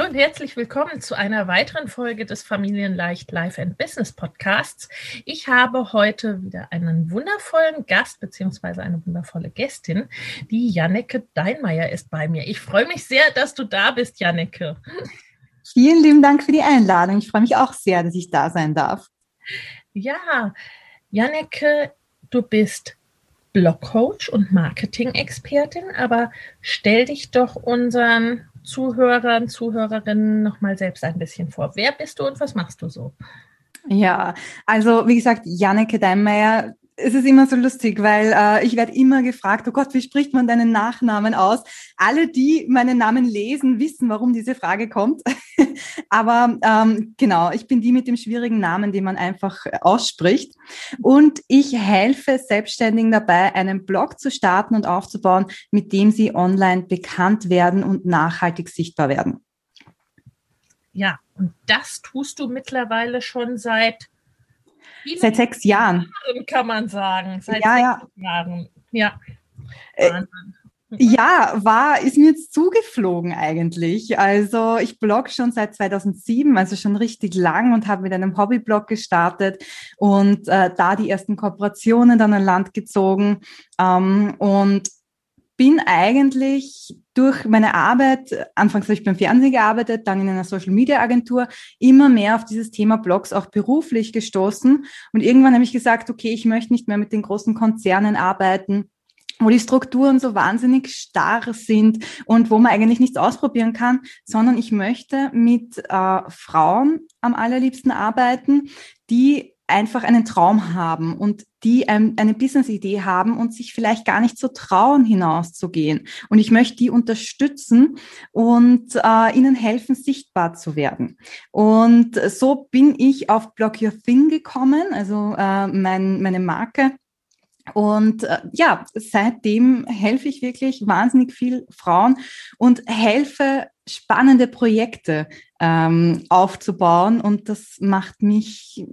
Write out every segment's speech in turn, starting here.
Hallo und herzlich willkommen zu einer weiteren Folge des Familienleicht Life and Business Podcasts. Ich habe heute wieder einen wundervollen Gast beziehungsweise eine wundervolle Gästin. Die Janneke Deinmeier ist bei mir. Ich freue mich sehr, dass du da bist, Janneke. Vielen lieben Dank für die Einladung. Ich freue mich auch sehr, dass ich da sein darf. Ja, Janneke, du bist Blogcoach und Marketing-Expertin, aber stell dich doch unseren Zuhörern, Zuhörerinnen nochmal selbst ein bisschen vor. Wer bist du und was machst du so? Ja, also wie gesagt, Janneke Deinmeier, es ist immer so lustig, weil äh, ich werde immer gefragt, oh Gott, wie spricht man deinen Nachnamen aus? Alle, die meinen Namen lesen, wissen, warum diese Frage kommt. Aber ähm, genau, ich bin die mit dem schwierigen Namen, den man einfach ausspricht. Und ich helfe Selbstständigen dabei, einen Blog zu starten und aufzubauen, mit dem sie online bekannt werden und nachhaltig sichtbar werden. Ja, und das tust du mittlerweile schon seit Seit sechs Jahren. Kann man sagen. Seit ja, ja. Jahren. Ja. Äh, ja, war, ist mir jetzt zugeflogen eigentlich. Also ich blog schon seit 2007, also schon richtig lang und habe mit einem Hobbyblog gestartet und äh, da die ersten Kooperationen dann an Land gezogen. Ähm, und bin eigentlich durch meine Arbeit, anfangs habe ich beim Fernsehen gearbeitet, dann in einer Social Media Agentur, immer mehr auf dieses Thema Blogs auch beruflich gestoßen. Und irgendwann habe ich gesagt, okay, ich möchte nicht mehr mit den großen Konzernen arbeiten wo die Strukturen so wahnsinnig starr sind und wo man eigentlich nichts ausprobieren kann, sondern ich möchte mit äh, Frauen am allerliebsten arbeiten, die einfach einen Traum haben und die ähm, eine Business-Idee haben und sich vielleicht gar nicht so trauen, hinauszugehen. Und ich möchte die unterstützen und äh, ihnen helfen, sichtbar zu werden. Und so bin ich auf Block Your Thing gekommen, also äh, mein, meine Marke. Und äh, ja, seitdem helfe ich wirklich wahnsinnig viel Frauen und helfe spannende Projekte ähm, aufzubauen. Und das macht mich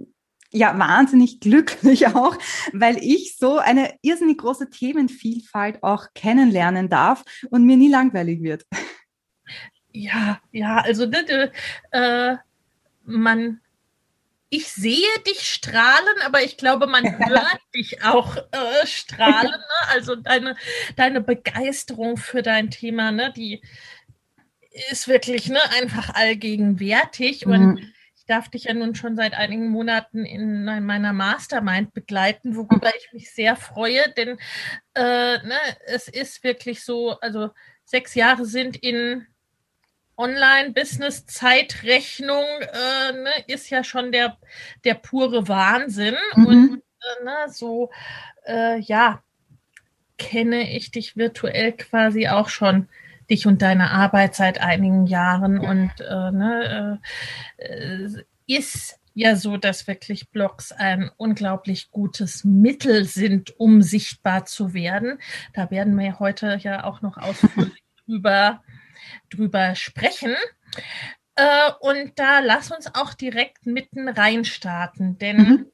ja wahnsinnig glücklich auch, weil ich so eine irrsinnig große Themenvielfalt auch kennenlernen darf und mir nie langweilig wird. Ja, ja, also ne, äh, man, ich sehe dich strahlen, aber ich glaube, man hört dich auch äh, strahlen. Ne? Also deine, deine Begeisterung für dein Thema, ne, die ist wirklich ne, einfach allgegenwärtig mhm. und darf dich ja nun schon seit einigen Monaten in meiner Mastermind begleiten, worüber ich mich sehr freue, denn äh, ne, es ist wirklich so, also sechs Jahre sind in Online-Business-Zeitrechnung äh, ne, ist ja schon der, der pure Wahnsinn. Mhm. Und äh, ne, so, äh, ja, kenne ich dich virtuell quasi auch schon dich und deine Arbeit seit einigen Jahren und äh, ne, äh, ist ja so, dass wirklich Blogs ein unglaublich gutes Mittel sind, um sichtbar zu werden. Da werden wir heute ja auch noch ausführlich drüber, drüber sprechen. Äh, und da lass uns auch direkt mitten rein starten, denn mhm.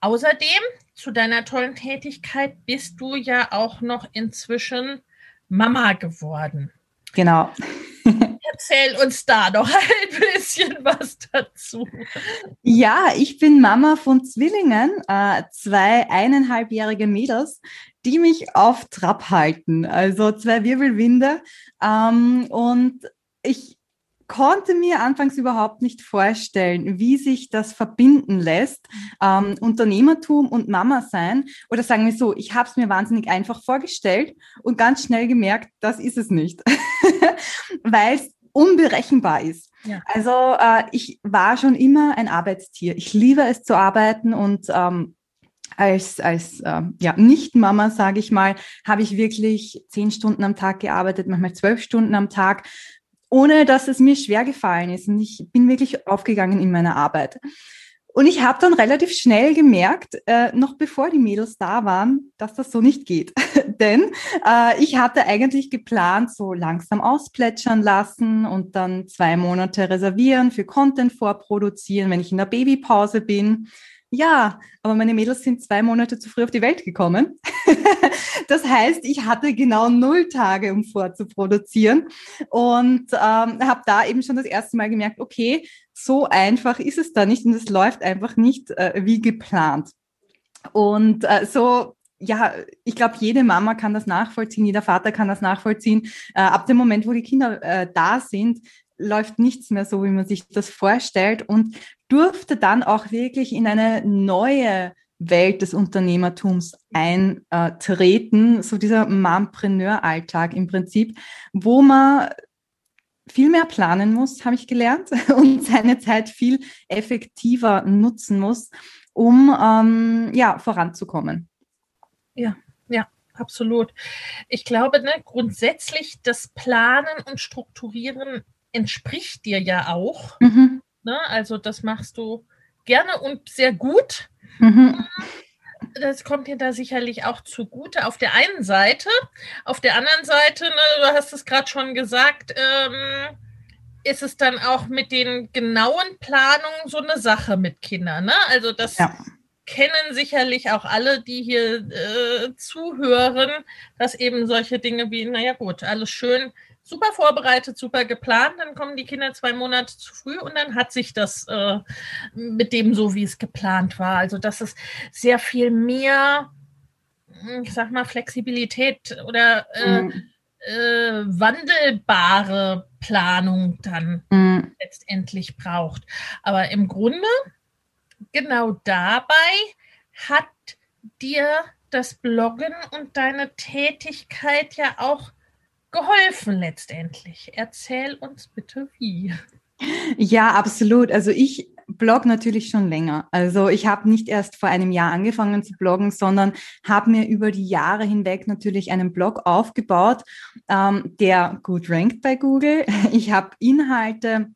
außerdem zu deiner tollen Tätigkeit bist du ja auch noch inzwischen Mama geworden. Genau. Erzähl uns da noch ein bisschen was dazu. Ja, ich bin Mama von Zwillingen, äh, zwei eineinhalbjährige Mädels, die mich auf Trab halten. Also zwei Wirbelwinde. Ähm, und ich konnte mir anfangs überhaupt nicht vorstellen, wie sich das verbinden lässt, ähm, Unternehmertum und Mama sein. Oder sagen wir so, ich habe es mir wahnsinnig einfach vorgestellt und ganz schnell gemerkt, das ist es nicht, weil es unberechenbar ist. Ja. Also äh, ich war schon immer ein Arbeitstier. Ich liebe es zu arbeiten und ähm, als, als äh, ja, Nicht-Mama, sage ich mal, habe ich wirklich zehn Stunden am Tag gearbeitet, manchmal zwölf Stunden am Tag, ohne dass es mir schwer gefallen ist. Und ich bin wirklich aufgegangen in meiner Arbeit. Und ich habe dann relativ schnell gemerkt, äh, noch bevor die Mädels da waren, dass das so nicht geht. Denn äh, ich hatte eigentlich geplant, so langsam ausplätschern lassen und dann zwei Monate reservieren für Content vorproduzieren, wenn ich in der Babypause bin. Ja, aber meine Mädels sind zwei Monate zu früh auf die Welt gekommen. das heißt, ich hatte genau null Tage, um vorzuproduzieren und ähm, habe da eben schon das erste Mal gemerkt, okay, so einfach ist es da nicht und es läuft einfach nicht äh, wie geplant. Und äh, so ja, ich glaube, jede Mama kann das nachvollziehen, jeder Vater kann das nachvollziehen. Äh, ab dem Moment, wo die Kinder äh, da sind, läuft nichts mehr so, wie man sich das vorstellt und durfte dann auch wirklich in eine neue Welt des Unternehmertums eintreten, so dieser Mompreneur-Alltag im Prinzip, wo man viel mehr planen muss, habe ich gelernt, und seine Zeit viel effektiver nutzen muss, um ähm, ja, voranzukommen. Ja, ja, absolut. Ich glaube, ne, grundsätzlich das Planen und Strukturieren entspricht dir ja auch. Mhm. Ne? Also das machst du gerne und sehr gut. Mhm. Das kommt dir da sicherlich auch zugute auf der einen Seite. Auf der anderen Seite, ne, du hast es gerade schon gesagt, ähm, ist es dann auch mit den genauen Planungen so eine Sache mit Kindern. Ne? Also das ja. kennen sicherlich auch alle, die hier äh, zuhören, dass eben solche Dinge wie, naja gut, alles schön super vorbereitet, super geplant, dann kommen die Kinder zwei Monate zu früh und dann hat sich das äh, mit dem so, wie es geplant war. Also das ist sehr viel mehr, hm, ich sag mal, Flexibilität oder äh, mhm. äh, wandelbare Planung dann mhm. letztendlich braucht. Aber im Grunde, genau dabei hat dir das Bloggen und deine Tätigkeit ja auch geholfen letztendlich. Erzähl uns bitte wie. Ja, absolut. Also ich blog natürlich schon länger. Also ich habe nicht erst vor einem Jahr angefangen zu bloggen, sondern habe mir über die Jahre hinweg natürlich einen Blog aufgebaut, ähm, der gut rankt bei Google. Ich habe Inhalte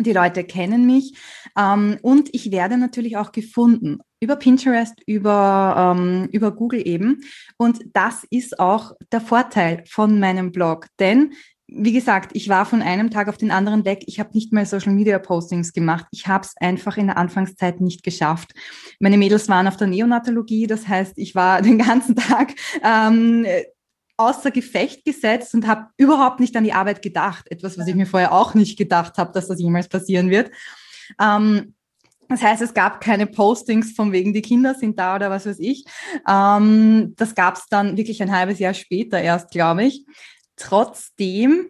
die Leute kennen mich ähm, und ich werde natürlich auch gefunden über Pinterest, über, ähm, über Google eben. Und das ist auch der Vorteil von meinem Blog, denn wie gesagt, ich war von einem Tag auf den anderen weg. Ich habe nicht mehr Social Media Postings gemacht. Ich habe es einfach in der Anfangszeit nicht geschafft. Meine Mädels waren auf der Neonatologie, das heißt, ich war den ganzen Tag ähm, außer Gefecht gesetzt und habe überhaupt nicht an die Arbeit gedacht. Etwas, was ich mir vorher auch nicht gedacht habe, dass das jemals passieren wird. Ähm, das heißt, es gab keine Postings von wegen, die Kinder sind da oder was weiß ich. Ähm, das gab es dann wirklich ein halbes Jahr später erst, glaube ich. Trotzdem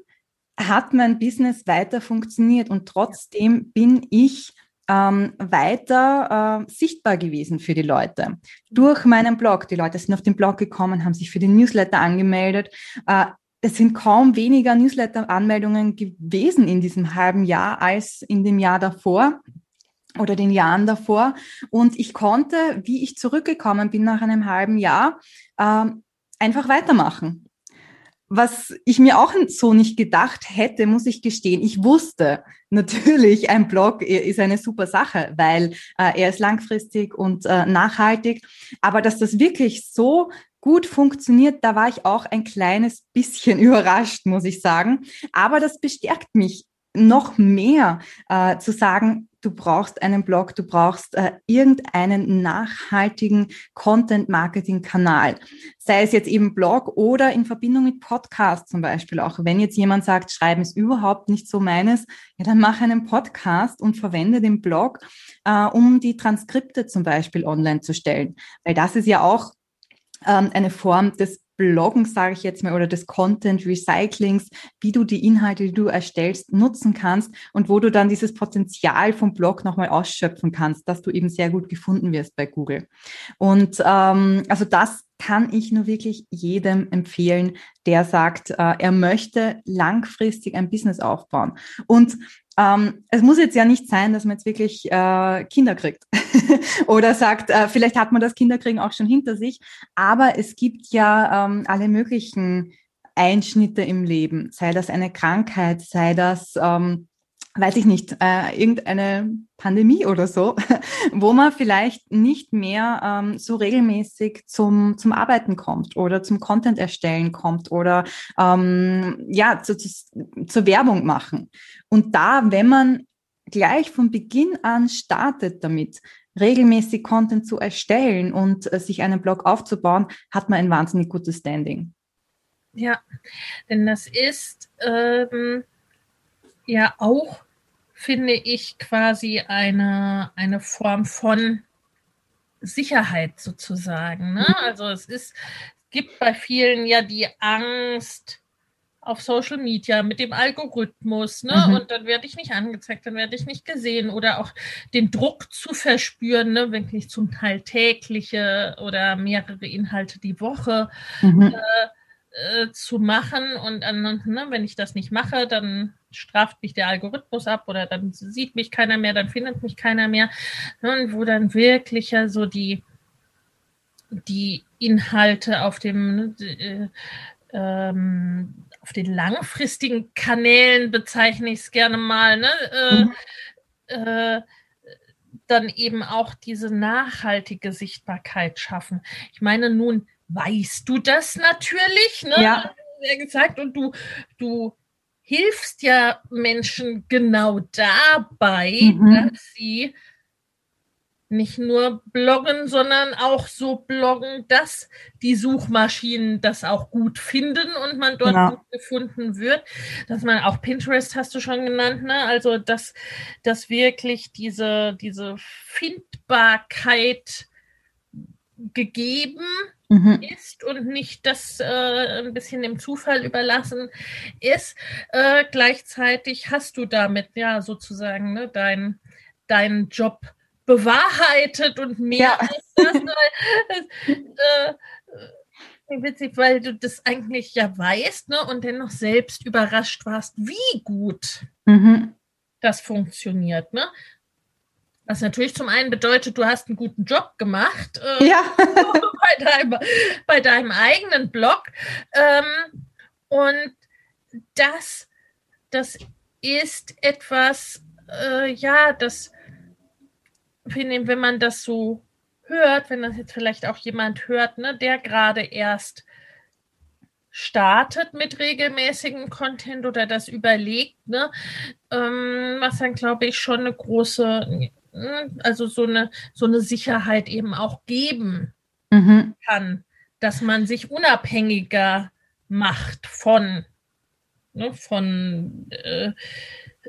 hat mein Business weiter funktioniert und trotzdem bin ich ähm, weiter äh, sichtbar gewesen für die Leute. Durch meinen Blog. Die Leute sind auf den Blog gekommen, haben sich für den Newsletter angemeldet. Äh, es sind kaum weniger Newsletter-Anmeldungen gewesen in diesem halben Jahr als in dem Jahr davor oder den Jahren davor. Und ich konnte, wie ich zurückgekommen bin nach einem halben Jahr, ähm, einfach weitermachen was ich mir auch so nicht gedacht hätte, muss ich gestehen. Ich wusste natürlich, ein Blog ist eine super Sache, weil äh, er ist langfristig und äh, nachhaltig. Aber dass das wirklich so gut funktioniert, da war ich auch ein kleines bisschen überrascht, muss ich sagen. Aber das bestärkt mich noch mehr äh, zu sagen, du brauchst einen Blog, du brauchst äh, irgendeinen nachhaltigen Content-Marketing-Kanal. Sei es jetzt eben Blog oder in Verbindung mit Podcast zum Beispiel auch. Wenn jetzt jemand sagt, Schreiben ist überhaupt nicht so meines, ja, dann mach einen Podcast und verwende den Blog, äh, um die Transkripte zum Beispiel online zu stellen. Weil das ist ja auch ähm, eine Form des Bloggen, sage ich jetzt mal, oder des Content Recyclings, wie du die Inhalte, die du erstellst, nutzen kannst und wo du dann dieses Potenzial vom Blog nochmal ausschöpfen kannst, dass du eben sehr gut gefunden wirst bei Google. Und ähm, also das kann ich nur wirklich jedem empfehlen, der sagt, äh, er möchte langfristig ein Business aufbauen. Und ähm, es muss jetzt ja nicht sein, dass man jetzt wirklich äh, Kinder kriegt. Oder sagt, äh, vielleicht hat man das Kinderkriegen auch schon hinter sich, aber es gibt ja ähm, alle möglichen Einschnitte im Leben, sei das eine Krankheit, sei das ähm, weiß ich nicht, äh, irgendeine Pandemie oder so, wo man vielleicht nicht mehr ähm, so regelmäßig zum, zum Arbeiten kommt oder zum Content erstellen kommt oder ähm, ja, zu, zu, zur Werbung machen. Und da, wenn man gleich von Beginn an startet damit, regelmäßig Content zu erstellen und äh, sich einen Blog aufzubauen, hat man ein wahnsinnig gutes Standing. Ja, denn das ist ähm, ja auch finde ich quasi eine, eine Form von Sicherheit sozusagen. Ne? Mhm. Also es ist, gibt bei vielen ja die Angst auf Social Media mit dem Algorithmus, ne? Mhm. Und dann werde ich nicht angezeigt, dann werde ich nicht gesehen oder auch den Druck zu verspüren, ne? Wirklich zum Teil tägliche oder mehrere Inhalte die Woche. Mhm. Äh, äh, zu machen und dann, ne, wenn ich das nicht mache, dann straft mich der Algorithmus ab oder dann sieht mich keiner mehr, dann findet mich keiner mehr. Ne, und wo dann wirklich ja so die, die Inhalte auf dem äh, ähm, auf den langfristigen Kanälen bezeichne ich es gerne mal, ne? Äh, mhm. äh, dann eben auch diese nachhaltige Sichtbarkeit schaffen. Ich meine, nun weißt du das natürlich, ne? Ja gesagt, und du, du hilfst ja Menschen genau dabei, mhm. dass sie nicht nur bloggen, sondern auch so bloggen, dass die Suchmaschinen das auch gut finden und man dort ja. gut gefunden wird. Dass man auch Pinterest hast du schon genannt, ne? Also dass, dass wirklich diese, diese Findbarkeit gegeben mhm. ist und nicht das äh, ein bisschen dem Zufall überlassen ist. Äh, gleichzeitig hast du damit ja sozusagen ne, deinen dein Job bewahrheitet und mehr ja. als das. äh, äh, witzig, weil du das eigentlich ja weißt ne, und dennoch selbst überrascht warst, wie gut mhm. das funktioniert. Ne? Was natürlich zum einen bedeutet, du hast einen guten Job gemacht äh, ja. bei, deinem, bei deinem eigenen Blog. Ähm, und das, das ist etwas, äh, ja, das wenn man das so hört, wenn das jetzt vielleicht auch jemand hört, ne, der gerade erst startet mit regelmäßigem Content oder das überlegt, ne, ähm, was dann glaube ich schon eine große also so eine, so eine Sicherheit eben auch geben mhm. kann, dass man sich unabhängiger macht von, ne, von äh,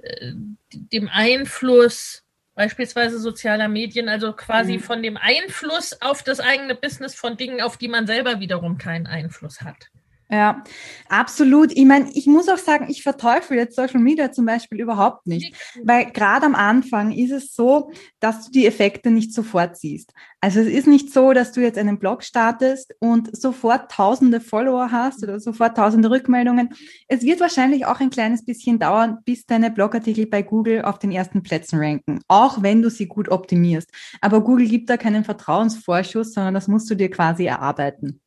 äh dem Einfluss beispielsweise sozialer Medien, also quasi mhm. von dem Einfluss auf das eigene Business von Dingen, auf die man selber wiederum keinen Einfluss hat. Ja, absolut. Ich meine, ich muss auch sagen, ich verteufel jetzt Social Media zum Beispiel überhaupt nicht, weil gerade am Anfang ist es so, dass du die Effekte nicht sofort siehst. Also es ist nicht so, dass du jetzt einen Blog startest und sofort tausende Follower hast oder sofort tausende Rückmeldungen. Es wird wahrscheinlich auch ein kleines bisschen dauern, bis deine Blogartikel bei Google auf den ersten Plätzen ranken, auch wenn du sie gut optimierst. Aber Google gibt da keinen Vertrauensvorschuss, sondern das musst du dir quasi erarbeiten.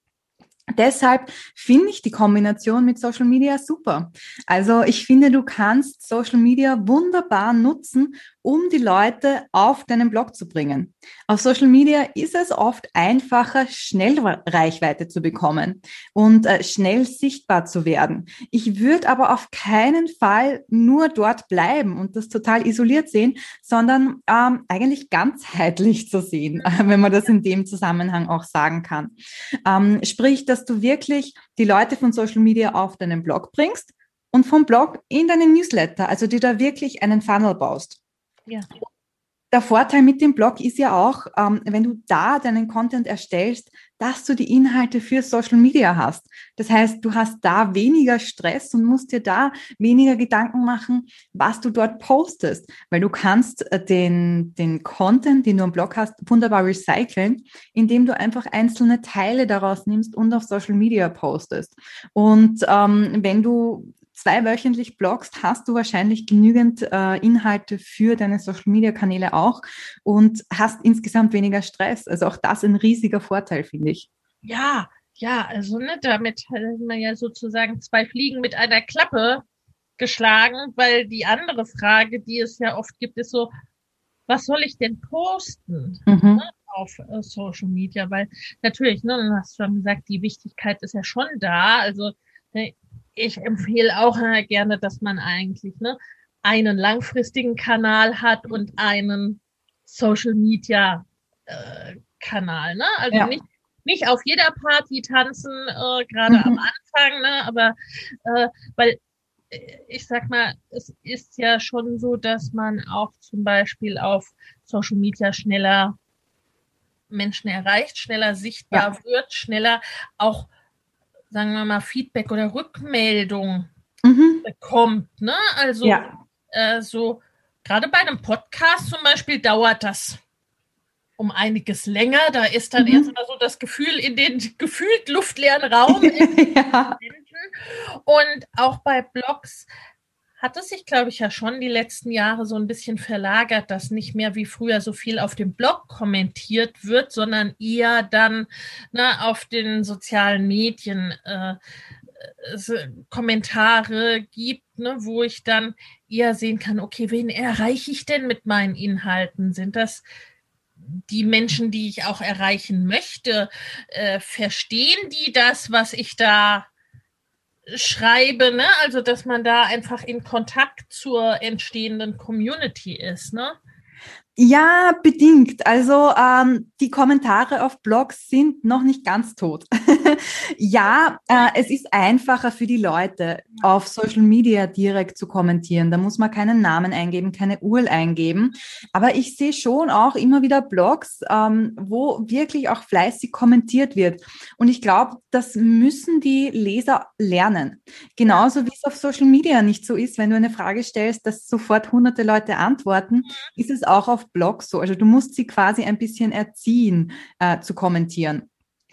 Deshalb finde ich die Kombination mit Social Media super. Also ich finde, du kannst Social Media wunderbar nutzen, um die Leute auf deinen Blog zu bringen. Auf Social Media ist es oft einfacher, schnell Reichweite zu bekommen und äh, schnell sichtbar zu werden. Ich würde aber auf keinen Fall nur dort bleiben und das total isoliert sehen, sondern ähm, eigentlich ganzheitlich zu sehen, äh, wenn man das in dem Zusammenhang auch sagen kann. Ähm, sprich, dass du wirklich die Leute von Social Media auf deinen Blog bringst und vom Blog in deinen Newsletter, also dir da wirklich einen Funnel baust. Ja. Der Vorteil mit dem Blog ist ja auch, ähm, wenn du da deinen Content erstellst, dass du die Inhalte für Social Media hast. Das heißt, du hast da weniger Stress und musst dir da weniger Gedanken machen, was du dort postest, weil du kannst äh, den, den Content, den du am Blog hast, wunderbar recyceln, indem du einfach einzelne Teile daraus nimmst und auf Social Media postest. Und ähm, wenn du zweiwöchentlich bloggst, hast du wahrscheinlich genügend äh, Inhalte für deine Social-Media-Kanäle auch und hast insgesamt weniger Stress. Also auch das ein riesiger Vorteil, finde ich. Ja, ja, also ne, damit hat man ja sozusagen zwei Fliegen mit einer Klappe geschlagen, weil die andere Frage, die es ja oft gibt, ist so, was soll ich denn posten mhm. ne, auf äh, Social Media? Weil natürlich, ne, du hast schon gesagt, die Wichtigkeit ist ja schon da. Also ne, ich empfehle auch äh, gerne, dass man eigentlich ne, einen langfristigen Kanal hat und einen Social Media äh, Kanal. Ne? Also ja. nicht, nicht auf jeder Party tanzen, äh, gerade mhm. am Anfang, ne? aber äh, weil äh, ich sag mal, es ist ja schon so, dass man auch zum Beispiel auf Social Media schneller Menschen erreicht, schneller sichtbar ja. wird, schneller auch sagen wir mal, Feedback oder Rückmeldung mhm. bekommt. Ne? Also ja. äh, so gerade bei einem Podcast zum Beispiel dauert das um einiges länger. Da ist dann mhm. erstmal so das Gefühl in den gefühlt luftleeren Raum. ja. Und auch bei Blogs hat es sich, glaube ich, ja schon die letzten Jahre so ein bisschen verlagert, dass nicht mehr wie früher so viel auf dem Blog kommentiert wird, sondern eher dann ne, auf den sozialen Medien äh, äh, Kommentare gibt, ne, wo ich dann eher sehen kann, okay, wen erreiche ich denn mit meinen Inhalten? Sind das die Menschen, die ich auch erreichen möchte? Äh, verstehen die das, was ich da schreibe, ne? Also, dass man da einfach in Kontakt zur entstehenden Community ist, ne? Ja, bedingt. Also ähm, die Kommentare auf Blogs sind noch nicht ganz tot. ja, äh, es ist einfacher für die Leute, auf Social Media direkt zu kommentieren. Da muss man keinen Namen eingeben, keine URL eingeben. Aber ich sehe schon auch immer wieder Blogs, ähm, wo wirklich auch fleißig kommentiert wird. Und ich glaube, das müssen die Leser lernen. Genauso wie es auf Social Media nicht so ist, wenn du eine Frage stellst, dass sofort hunderte Leute antworten, mhm. ist es auch auf Blog so. Also du musst sie quasi ein bisschen erziehen, äh, zu kommentieren.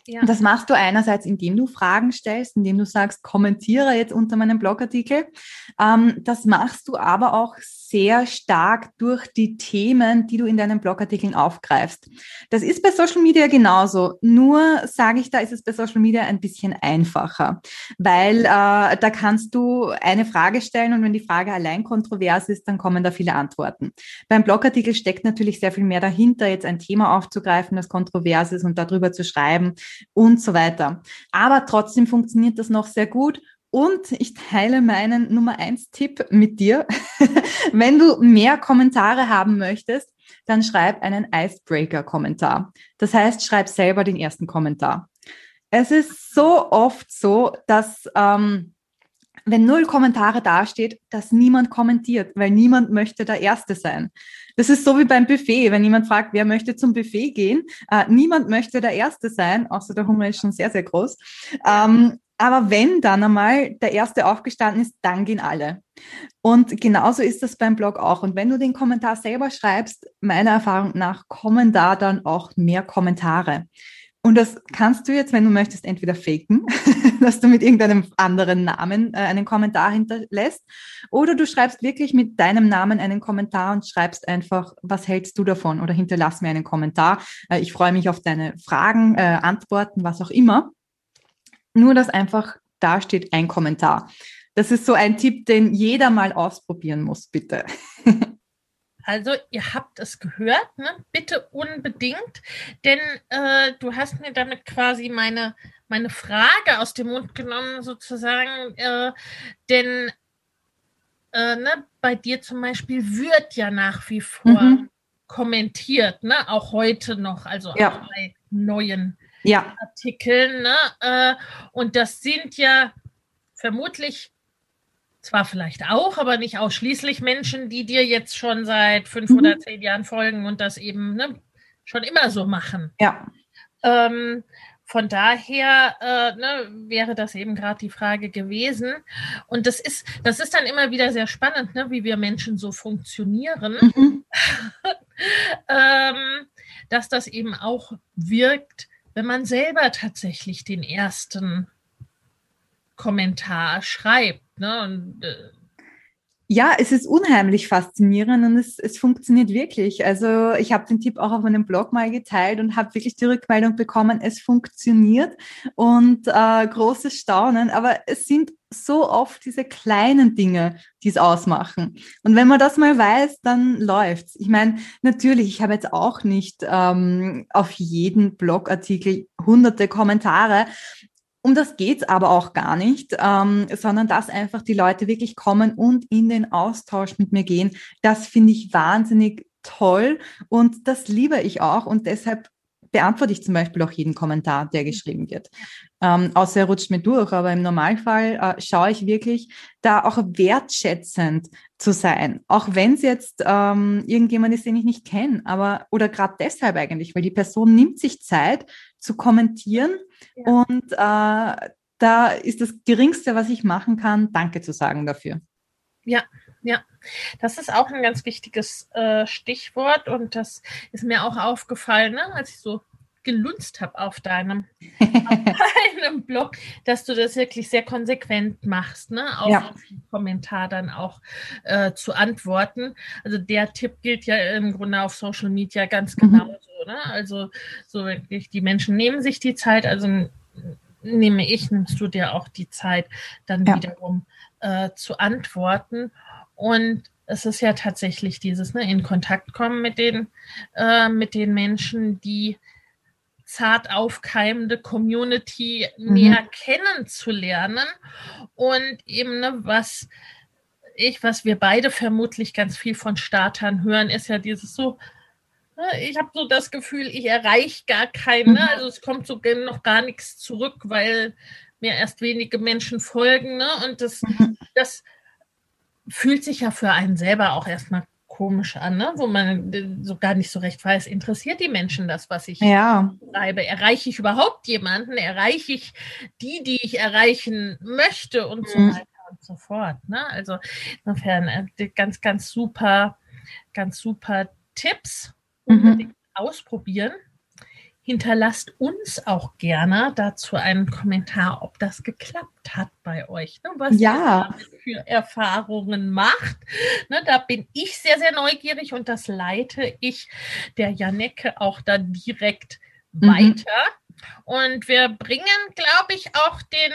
Ja. Das machst du einerseits, indem du Fragen stellst, indem du sagst, kommentiere jetzt unter meinem Blogartikel. Ähm, das machst du aber auch sehr stark durch die Themen, die du in deinen Blogartikeln aufgreifst. Das ist bei Social Media genauso. Nur sage ich, da ist es bei Social Media ein bisschen einfacher, weil äh, da kannst du eine Frage stellen und wenn die Frage allein kontrovers ist, dann kommen da viele Antworten. Beim Blogartikel steckt natürlich sehr viel mehr dahinter, jetzt ein Thema aufzugreifen, das kontrovers ist und darüber zu schreiben und so weiter. Aber trotzdem funktioniert das noch sehr gut und ich teile meinen Nummer eins Tipp mit dir. Wenn du mehr Kommentare haben möchtest, dann schreib einen Icebreaker-Kommentar. Das heißt, schreib selber den ersten Kommentar. Es ist so oft so, dass ähm, wenn null Kommentare dasteht, dass niemand kommentiert, weil niemand möchte der Erste sein. Das ist so wie beim Buffet. Wenn jemand fragt, wer möchte zum Buffet gehen, äh, niemand möchte der Erste sein, außer der Hunger ist schon sehr, sehr groß. Ähm, aber wenn dann einmal der Erste aufgestanden ist, dann gehen alle. Und genauso ist das beim Blog auch. Und wenn du den Kommentar selber schreibst, meiner Erfahrung nach kommen da dann auch mehr Kommentare. Und das kannst du jetzt, wenn du möchtest, entweder faken, dass du mit irgendeinem anderen Namen äh, einen Kommentar hinterlässt, oder du schreibst wirklich mit deinem Namen einen Kommentar und schreibst einfach, was hältst du davon? Oder hinterlass mir einen Kommentar. Äh, ich freue mich auf deine Fragen, äh, Antworten, was auch immer. Nur, dass einfach da steht ein Kommentar. Das ist so ein Tipp, den jeder mal ausprobieren muss, bitte. Also, ihr habt es gehört, ne? bitte unbedingt, denn äh, du hast mir damit quasi meine, meine Frage aus dem Mund genommen, sozusagen, äh, denn äh, ne, bei dir zum Beispiel wird ja nach wie vor mhm. kommentiert, ne? auch heute noch, also ja. bei neuen ja. Artikeln. Ne? Äh, und das sind ja vermutlich zwar vielleicht auch, aber nicht ausschließlich Menschen, die dir jetzt schon seit fünf mhm. oder zehn Jahren folgen und das eben ne, schon immer so machen. Ja. Ähm, von daher äh, ne, wäre das eben gerade die Frage gewesen. Und das ist, das ist dann immer wieder sehr spannend, ne, wie wir Menschen so funktionieren, mhm. ähm, dass das eben auch wirkt, wenn man selber tatsächlich den ersten Kommentar schreibt. Ne? Und, äh, ja, es ist unheimlich faszinierend und es, es funktioniert wirklich. Also ich habe den Tipp auch auf meinem Blog mal geteilt und habe wirklich die Rückmeldung bekommen, es funktioniert und äh, großes Staunen. Aber es sind so oft diese kleinen Dinge, die es ausmachen. Und wenn man das mal weiß, dann läuft's. Ich meine, natürlich, ich habe jetzt auch nicht ähm, auf jeden Blogartikel hunderte Kommentare, um das geht's aber auch gar nicht, ähm, sondern dass einfach die Leute wirklich kommen und in den Austausch mit mir gehen. Das finde ich wahnsinnig toll und das liebe ich auch und deshalb beantworte ich zum Beispiel auch jeden Kommentar, der geschrieben wird. Ähm, außer er rutscht mir durch, aber im Normalfall äh, schaue ich wirklich, da auch wertschätzend zu sein. Auch wenn es jetzt ähm, irgendjemand ist, den ich nicht kenne, aber oder gerade deshalb eigentlich, weil die Person nimmt sich Zeit zu kommentieren ja. und äh, da ist das Geringste, was ich machen kann, Danke zu sagen dafür. Ja, ja, das ist auch ein ganz wichtiges äh, Stichwort und das ist mir auch aufgefallen, ne, als ich so gelunzt habe auf deinem, auf deinem Blog, dass du das wirklich sehr konsequent machst, ne? Auf ja. den Kommentar dann auch äh, zu antworten. Also der Tipp gilt ja im Grunde auf Social Media ganz mhm. genauso. Mhm. Ne? Also so wirklich, die Menschen nehmen sich die Zeit, also nehme ich, nimmst du dir auch die Zeit, dann ja. wiederum äh, zu antworten. Und es ist ja tatsächlich dieses, ne, in Kontakt kommen mit den, äh, mit den Menschen, die zart aufkeimende Community mhm. näher kennenzulernen und eben ne, was ich, was wir beide vermutlich ganz viel von Startern hören, ist ja dieses so, ne, ich habe so das Gefühl, ich erreiche gar keinen, ne? Mhm. also es kommt so noch gar nichts zurück, weil mir erst wenige Menschen folgen, ne? Und das, mhm. das fühlt sich ja für einen selber auch erstmal komisch an, ne? wo man äh, so gar nicht so recht weiß, interessiert die Menschen das, was ich ja. schreibe? Erreiche ich überhaupt jemanden? Erreiche ich die, die ich erreichen möchte und mhm. so weiter und so fort. Ne? Also insofern äh, ganz, ganz super, ganz super Tipps. Mhm. Mhm. ausprobieren. Hinterlasst uns auch gerne dazu einen Kommentar, ob das geklappt hat bei euch, ne? was ja. ihr für Erfahrungen macht. Ne, da bin ich sehr, sehr neugierig und das leite ich der Janecke auch dann direkt mhm. weiter. Und wir bringen, glaube ich, auch den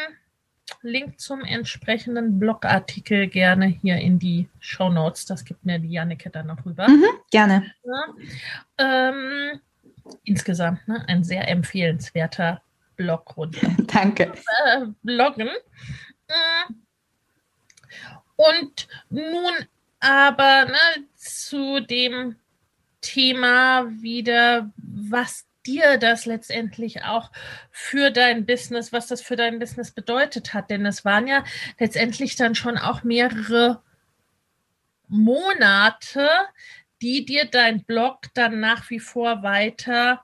Link zum entsprechenden Blogartikel gerne hier in die Show Notes. Das gibt mir die Janneke dann noch rüber. Mhm, gerne. Ja, ähm, insgesamt ne, ein sehr empfehlenswerter Blog rund. Danke. Äh, Bloggen. Mm. Und nun aber ne, zu dem Thema wieder, was dir das letztendlich auch für dein Business, was das für dein Business bedeutet hat. Denn es waren ja letztendlich dann schon auch mehrere Monate, die dir dein Blog dann nach wie vor weiter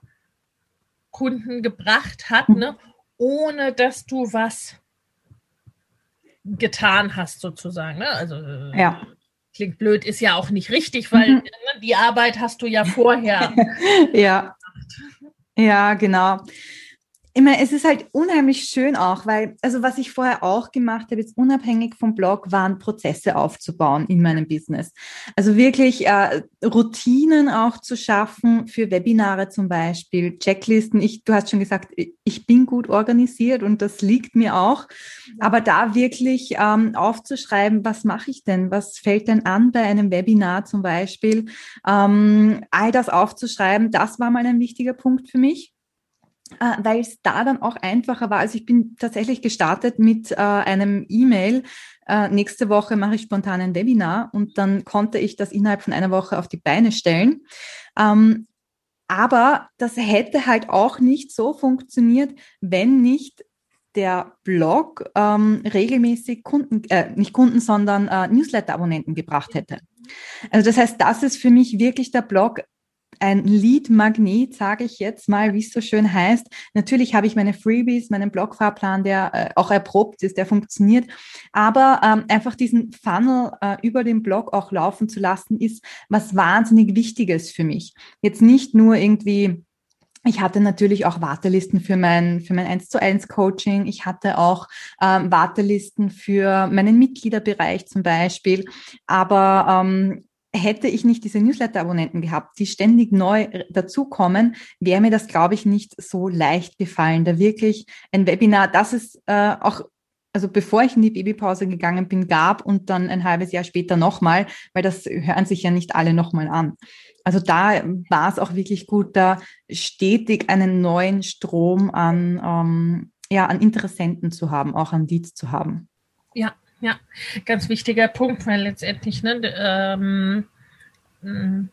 Kunden gebracht hat, ne? ohne dass du was getan hast, sozusagen. Ne? Also ja. klingt blöd, ist ja auch nicht richtig, weil mhm. ne, die Arbeit hast du ja vorher. ja. Ja, genau. Ich meine, es ist halt unheimlich schön auch, weil, also was ich vorher auch gemacht habe, jetzt unabhängig vom Blog, waren Prozesse aufzubauen in meinem Business. Also wirklich äh, Routinen auch zu schaffen für Webinare zum Beispiel, Checklisten. Ich, du hast schon gesagt, ich bin gut organisiert und das liegt mir auch. Aber da wirklich ähm, aufzuschreiben, was mache ich denn? Was fällt denn an bei einem Webinar zum Beispiel? Ähm, all das aufzuschreiben, das war mal ein wichtiger Punkt für mich weil es da dann auch einfacher war. Also ich bin tatsächlich gestartet mit äh, einem E-Mail. Äh, nächste Woche mache ich spontan ein Webinar und dann konnte ich das innerhalb von einer Woche auf die Beine stellen. Ähm, aber das hätte halt auch nicht so funktioniert, wenn nicht der Blog ähm, regelmäßig Kunden, äh, nicht Kunden, sondern äh, Newsletter-Abonnenten gebracht hätte. Also das heißt, das ist für mich wirklich der Blog ein Lead-Magnet, sage ich jetzt mal, wie es so schön heißt. Natürlich habe ich meine Freebies, meinen Blogfahrplan, der äh, auch erprobt ist, der funktioniert. Aber ähm, einfach diesen Funnel äh, über den Blog auch laufen zu lassen, ist was wahnsinnig Wichtiges für mich. Jetzt nicht nur irgendwie ich hatte natürlich auch Wartelisten für mein, für mein 1 zu 1 Coaching. Ich hatte auch ähm, Wartelisten für meinen Mitgliederbereich zum Beispiel. Aber ähm, hätte ich nicht diese Newsletter-Abonnenten gehabt, die ständig neu dazukommen, wäre mir das, glaube ich, nicht so leicht gefallen. Da wirklich ein Webinar, das ist äh, auch, also bevor ich in die Babypause gegangen bin, gab und dann ein halbes Jahr später nochmal, weil das hören sich ja nicht alle nochmal an. Also da war es auch wirklich gut, da stetig einen neuen Strom an, ähm, ja, an Interessenten zu haben, auch an Leads zu haben. Ja, ja, ganz wichtiger Punkt, weil letztendlich, ne, ähm,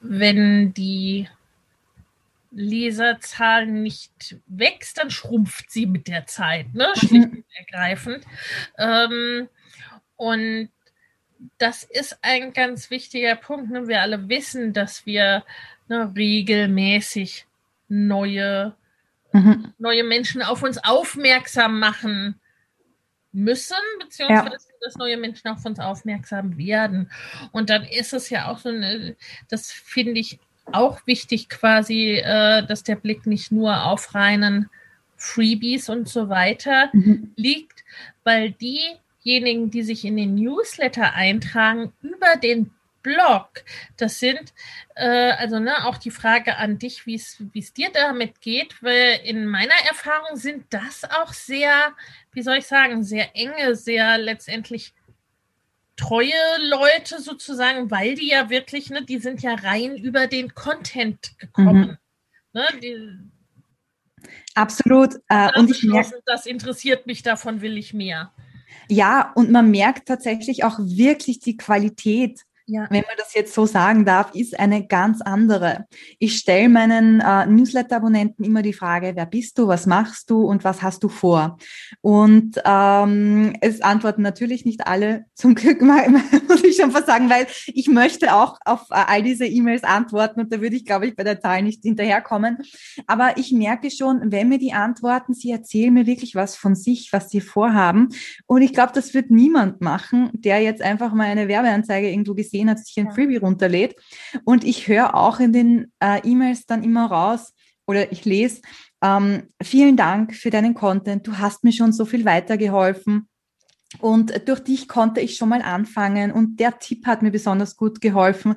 wenn die Leserzahl nicht wächst, dann schrumpft sie mit der Zeit, ne? Mhm. schlicht und ergreifend. Ähm, und das ist ein ganz wichtiger Punkt. Ne? Wir alle wissen, dass wir ne, regelmäßig neue, mhm. neue Menschen auf uns aufmerksam machen müssen, beziehungsweise ja. dass neue Menschen auf uns aufmerksam werden. Und dann ist es ja auch so eine, das finde ich auch wichtig quasi, äh, dass der Blick nicht nur auf reinen Freebies und so weiter mhm. liegt, weil diejenigen, die sich in den Newsletter eintragen, über den Blog. Das sind äh, also ne, auch die Frage an dich, wie es dir damit geht, weil in meiner Erfahrung sind das auch sehr, wie soll ich sagen, sehr enge, sehr letztendlich treue Leute sozusagen, weil die ja wirklich, ne, die sind ja rein über den Content gekommen. Mhm. Ne, die, Absolut. Äh, und ich merke, das interessiert mich, davon will ich mehr. Ja, und man merkt tatsächlich auch wirklich die Qualität ja. wenn man das jetzt so sagen darf, ist eine ganz andere. Ich stelle meinen äh, Newsletter-Abonnenten immer die Frage, wer bist du, was machst du und was hast du vor? Und ähm, es antworten natürlich nicht alle, zum Glück muss ich schon fast sagen, weil ich möchte auch auf äh, all diese E-Mails antworten und da würde ich, glaube ich, bei der Zahl nicht hinterherkommen. Aber ich merke schon, wenn mir die antworten, sie erzählen mir wirklich was von sich, was sie vorhaben. Und ich glaube, das wird niemand machen, der jetzt einfach mal eine Werbeanzeige irgendwo gesehen hat, sich ein Freebie runterlädt. Und ich höre auch in den äh, E-Mails dann immer raus oder ich lese, ähm, vielen Dank für deinen Content. Du hast mir schon so viel weitergeholfen. Und durch dich konnte ich schon mal anfangen und der Tipp hat mir besonders gut geholfen.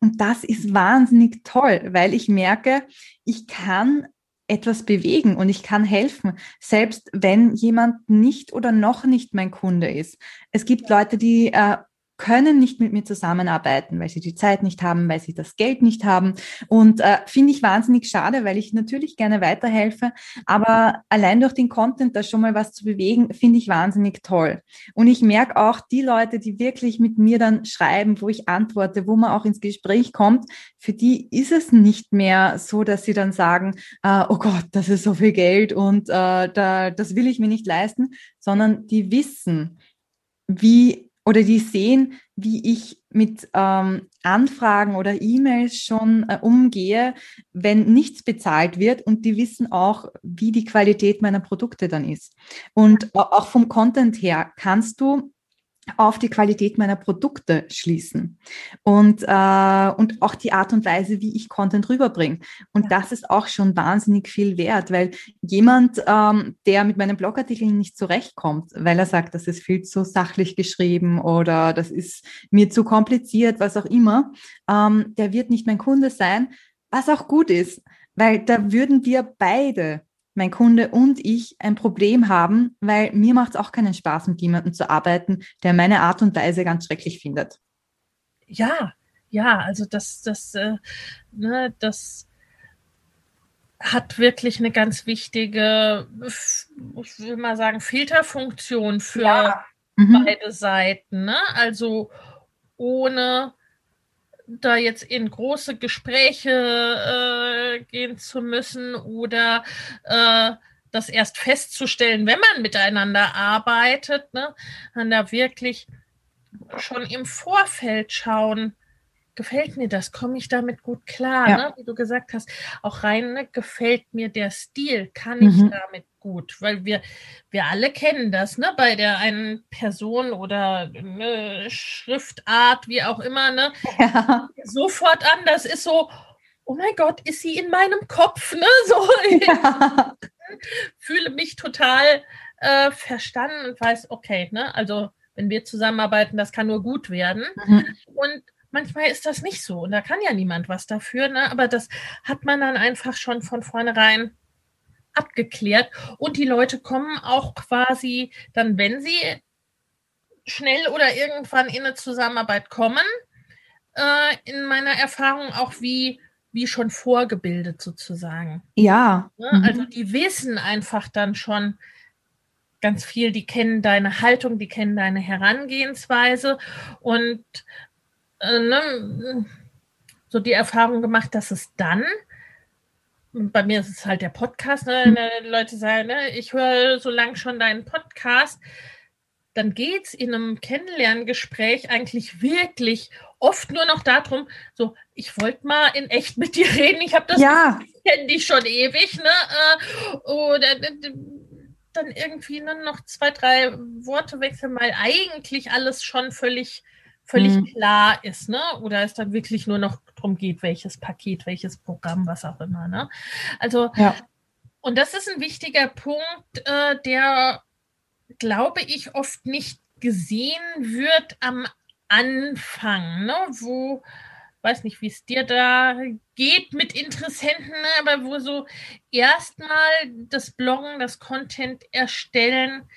Und das ist wahnsinnig toll, weil ich merke, ich kann etwas bewegen und ich kann helfen, selbst wenn jemand nicht oder noch nicht mein Kunde ist. Es gibt Leute, die äh, können nicht mit mir zusammenarbeiten, weil sie die Zeit nicht haben, weil sie das Geld nicht haben. Und äh, finde ich wahnsinnig schade, weil ich natürlich gerne weiterhelfe, aber allein durch den Content da schon mal was zu bewegen, finde ich wahnsinnig toll. Und ich merke auch, die Leute, die wirklich mit mir dann schreiben, wo ich antworte, wo man auch ins Gespräch kommt, für die ist es nicht mehr so, dass sie dann sagen, äh, oh Gott, das ist so viel Geld und äh, da, das will ich mir nicht leisten, sondern die wissen, wie oder die sehen, wie ich mit ähm, Anfragen oder E-Mails schon äh, umgehe, wenn nichts bezahlt wird und die wissen auch, wie die Qualität meiner Produkte dann ist. Und auch vom Content her kannst du auf die Qualität meiner Produkte schließen und, äh, und auch die Art und Weise, wie ich Content rüberbringe. Und das ist auch schon wahnsinnig viel wert, weil jemand, ähm, der mit meinen Blogartikeln nicht zurechtkommt, weil er sagt, das ist viel zu sachlich geschrieben oder das ist mir zu kompliziert, was auch immer, ähm, der wird nicht mein Kunde sein, was auch gut ist, weil da würden wir beide mein Kunde und ich ein Problem haben, weil mir macht es auch keinen Spaß, mit jemandem zu arbeiten, der meine Art und Weise ganz schrecklich findet. Ja, ja, also das, das, äh, ne, das hat wirklich eine ganz wichtige, ich will mal sagen, Filterfunktion für ja. mhm. beide Seiten. Ne? Also ohne da jetzt in große Gespräche äh, gehen zu müssen oder äh, das erst festzustellen, wenn man miteinander arbeitet, ne, dann da wirklich schon im Vorfeld schauen, gefällt mir das, komme ich damit gut klar, ja. ne? wie du gesagt hast. Auch rein ne, gefällt mir der Stil, kann ich mhm. damit gut, weil wir, wir alle kennen das, ne, bei der einen Person oder eine Schriftart, wie auch immer, ne, ja. sofort an, das ist so, oh mein Gott, ist sie in meinem Kopf, ne, so. Ja. Fühle mich total äh, verstanden und weiß, okay, ne, also wenn wir zusammenarbeiten, das kann nur gut werden. Mhm. Und manchmal ist das nicht so und da kann ja niemand was dafür, ne? aber das hat man dann einfach schon von vornherein abgeklärt und die Leute kommen auch quasi dann, wenn sie schnell oder irgendwann in eine Zusammenarbeit kommen, äh, in meiner Erfahrung auch wie wie schon vorgebildet sozusagen. Ja. Ne? Mhm. Also die wissen einfach dann schon ganz viel, die kennen deine Haltung, die kennen deine Herangehensweise und äh, ne, so die Erfahrung gemacht, dass es dann bei mir ist es halt der Podcast, ne? Mhm. Leute sagen, ne, ich höre so lange schon deinen Podcast. Dann geht es in einem Kennenlerngespräch eigentlich wirklich oft nur noch darum, so, ich wollte mal in echt mit dir reden, ich habe das, ja. kenne dich schon ewig, ne? Äh, oder dann irgendwie nur noch zwei, drei Worte wechseln, weil eigentlich alles schon völlig völlig mhm. klar ist, ne? Oder es dann wirklich nur noch darum geht, welches Paket, welches Programm, was auch immer, ne? Also, ja. und das ist ein wichtiger Punkt, äh, der, glaube ich, oft nicht gesehen wird am Anfang, ne? Wo, weiß nicht, wie es dir da geht mit Interessenten, ne? aber wo so erstmal das Bloggen, das Content erstellen,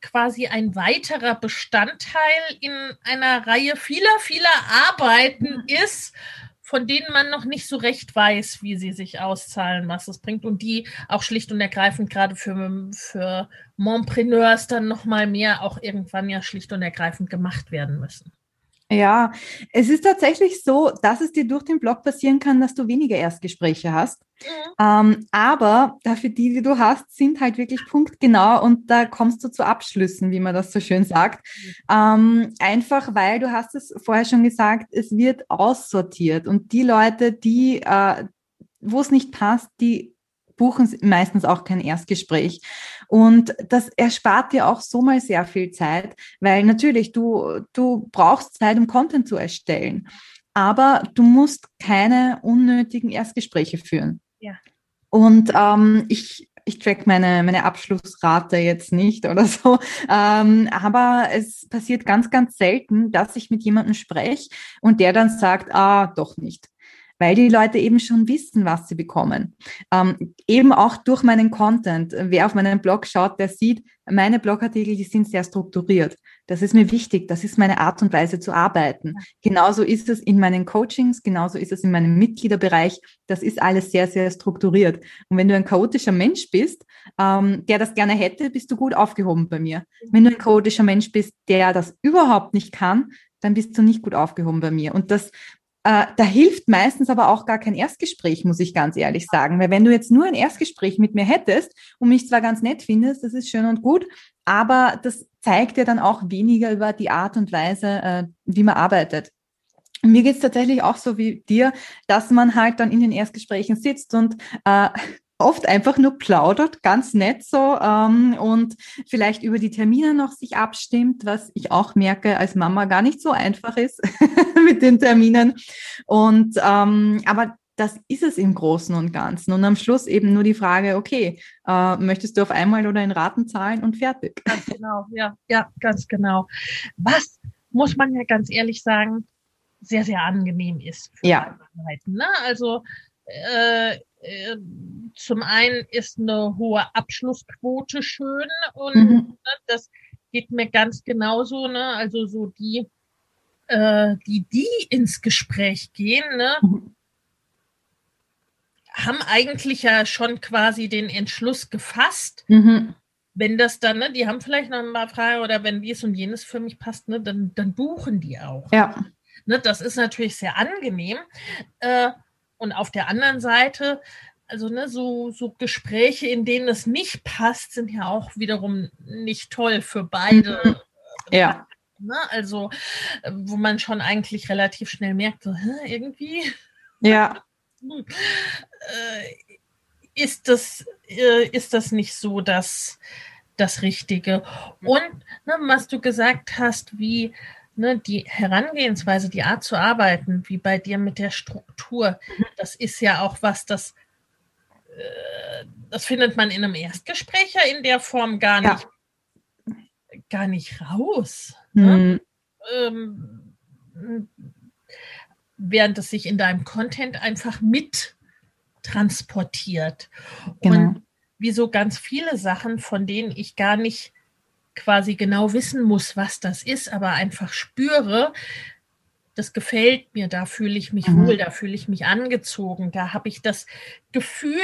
quasi ein weiterer Bestandteil in einer Reihe vieler, vieler Arbeiten ist, von denen man noch nicht so recht weiß, wie sie sich auszahlen, was es bringt und die auch schlicht und ergreifend gerade für, für Montpreneurs dann nochmal mehr auch irgendwann ja schlicht und ergreifend gemacht werden müssen. Ja, es ist tatsächlich so, dass es dir durch den Blog passieren kann, dass du weniger Erstgespräche hast. Mhm. Ähm, aber dafür die, die du hast, sind halt wirklich punktgenau und da kommst du zu Abschlüssen, wie man das so schön sagt. Ähm, einfach weil du hast es vorher schon gesagt, es wird aussortiert und die Leute, die, äh, wo es nicht passt, die buchen meistens auch kein Erstgespräch. Und das erspart dir auch so mal sehr viel Zeit, weil natürlich du, du brauchst Zeit, um Content zu erstellen. Aber du musst keine unnötigen Erstgespräche führen. Ja. Und ähm, ich, ich track meine, meine Abschlussrate jetzt nicht oder so. Ähm, aber es passiert ganz, ganz selten, dass ich mit jemandem spreche und der dann sagt, ah, doch nicht weil die Leute eben schon wissen, was sie bekommen. Ähm, eben auch durch meinen Content. Wer auf meinen Blog schaut, der sieht, meine Blogartikel, die sind sehr strukturiert. Das ist mir wichtig. Das ist meine Art und Weise zu arbeiten. Genauso ist es in meinen Coachings, genauso ist es in meinem Mitgliederbereich. Das ist alles sehr, sehr strukturiert. Und wenn du ein chaotischer Mensch bist, ähm, der das gerne hätte, bist du gut aufgehoben bei mir. Wenn du ein chaotischer Mensch bist, der das überhaupt nicht kann, dann bist du nicht gut aufgehoben bei mir. Und das äh, da hilft meistens aber auch gar kein Erstgespräch, muss ich ganz ehrlich sagen. Weil wenn du jetzt nur ein Erstgespräch mit mir hättest und mich zwar ganz nett findest, das ist schön und gut, aber das zeigt dir dann auch weniger über die Art und Weise, äh, wie man arbeitet. Mir geht's tatsächlich auch so wie dir, dass man halt dann in den Erstgesprächen sitzt und äh, oft einfach nur plaudert, ganz nett so ähm, und vielleicht über die Termine noch sich abstimmt, was ich auch merke als Mama gar nicht so einfach ist mit den Terminen. Und ähm, aber das ist es im Großen und Ganzen. Und am Schluss eben nur die Frage, okay, äh, möchtest du auf einmal oder in Raten zahlen und fertig. Ganz genau, ja, ja, ganz genau. Was muss man ja ganz ehrlich sagen, sehr, sehr angenehm ist. ja. Ne? Also äh, äh, zum einen ist eine hohe Abschlussquote schön und mhm. ne, das geht mir ganz genauso, ne? Also so die, äh, die, die ins Gespräch gehen, ne? Mhm. haben eigentlich ja schon quasi den Entschluss gefasst. Mhm. Wenn das dann, ne, die haben vielleicht noch ein paar Fragen oder wenn dies und jenes für mich passt, ne, dann, dann buchen die auch. Ja. Ne, das ist natürlich sehr angenehm. Äh, und auf der anderen Seite, also ne, so, so Gespräche, in denen es nicht passt, sind ja auch wiederum nicht toll für beide. Mhm. Ja. Ne? Also, wo man schon eigentlich relativ schnell merkt, so, irgendwie. Ja. Äh, ist das, äh, ist das nicht so das, das Richtige? Und ne, was du gesagt hast, wie ne, die Herangehensweise, die Art zu arbeiten, wie bei dir mit der Struktur, das ist ja auch was, das, äh, das findet man in einem Erstgespräch ja in der Form gar nicht, ja. gar nicht raus. Ne? Mhm. Ähm, während es sich in deinem Content einfach mit transportiert. Genau. Und wie so ganz viele Sachen, von denen ich gar nicht quasi genau wissen muss, was das ist, aber einfach spüre, das gefällt mir, da fühle ich mich mhm. wohl, da fühle ich mich angezogen, da habe ich das Gefühl,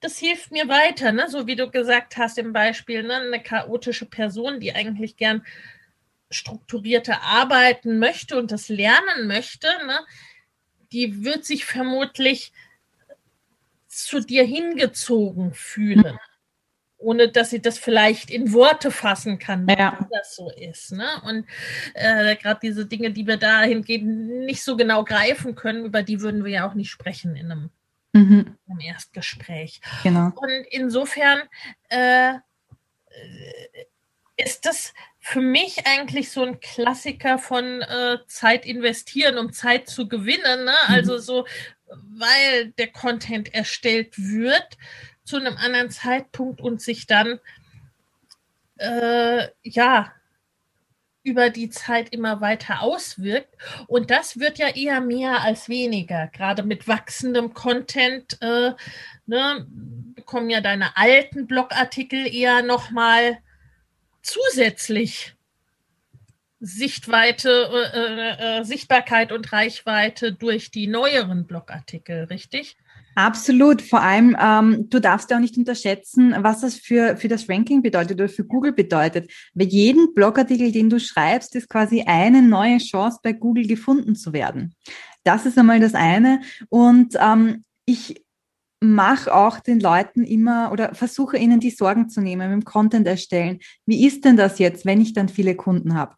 das hilft mir weiter, ne? so wie du gesagt hast im Beispiel, ne? eine chaotische Person, die eigentlich gern strukturierte arbeiten möchte und das lernen möchte, ne? die wird sich vermutlich zu dir hingezogen fühlen ohne dass sie das vielleicht in Worte fassen kann, ja. wie das so ist. Ne? Und äh, gerade diese Dinge, die wir dahingehend nicht so genau greifen können, über die würden wir ja auch nicht sprechen in einem, mhm. einem Erstgespräch. Genau. Und insofern äh, ist das für mich eigentlich so ein Klassiker von äh, Zeit investieren, um Zeit zu gewinnen. Ne? Mhm. Also so, weil der Content erstellt wird, zu einem anderen Zeitpunkt und sich dann äh, ja über die Zeit immer weiter auswirkt. Und das wird ja eher mehr als weniger. Gerade mit wachsendem Content äh, ne, bekommen ja deine alten Blogartikel eher nochmal zusätzlich Sichtweite, äh, äh, Sichtbarkeit und Reichweite durch die neueren Blogartikel, richtig? Absolut. Vor allem, ähm, du darfst ja auch nicht unterschätzen, was das für, für das Ranking bedeutet oder für Google bedeutet. Bei jedem Blogartikel, den du schreibst, ist quasi eine neue Chance bei Google gefunden zu werden. Das ist einmal das eine. Und ähm, ich mache auch den Leuten immer oder versuche ihnen die Sorgen zu nehmen mit dem Content erstellen. Wie ist denn das jetzt, wenn ich dann viele Kunden habe?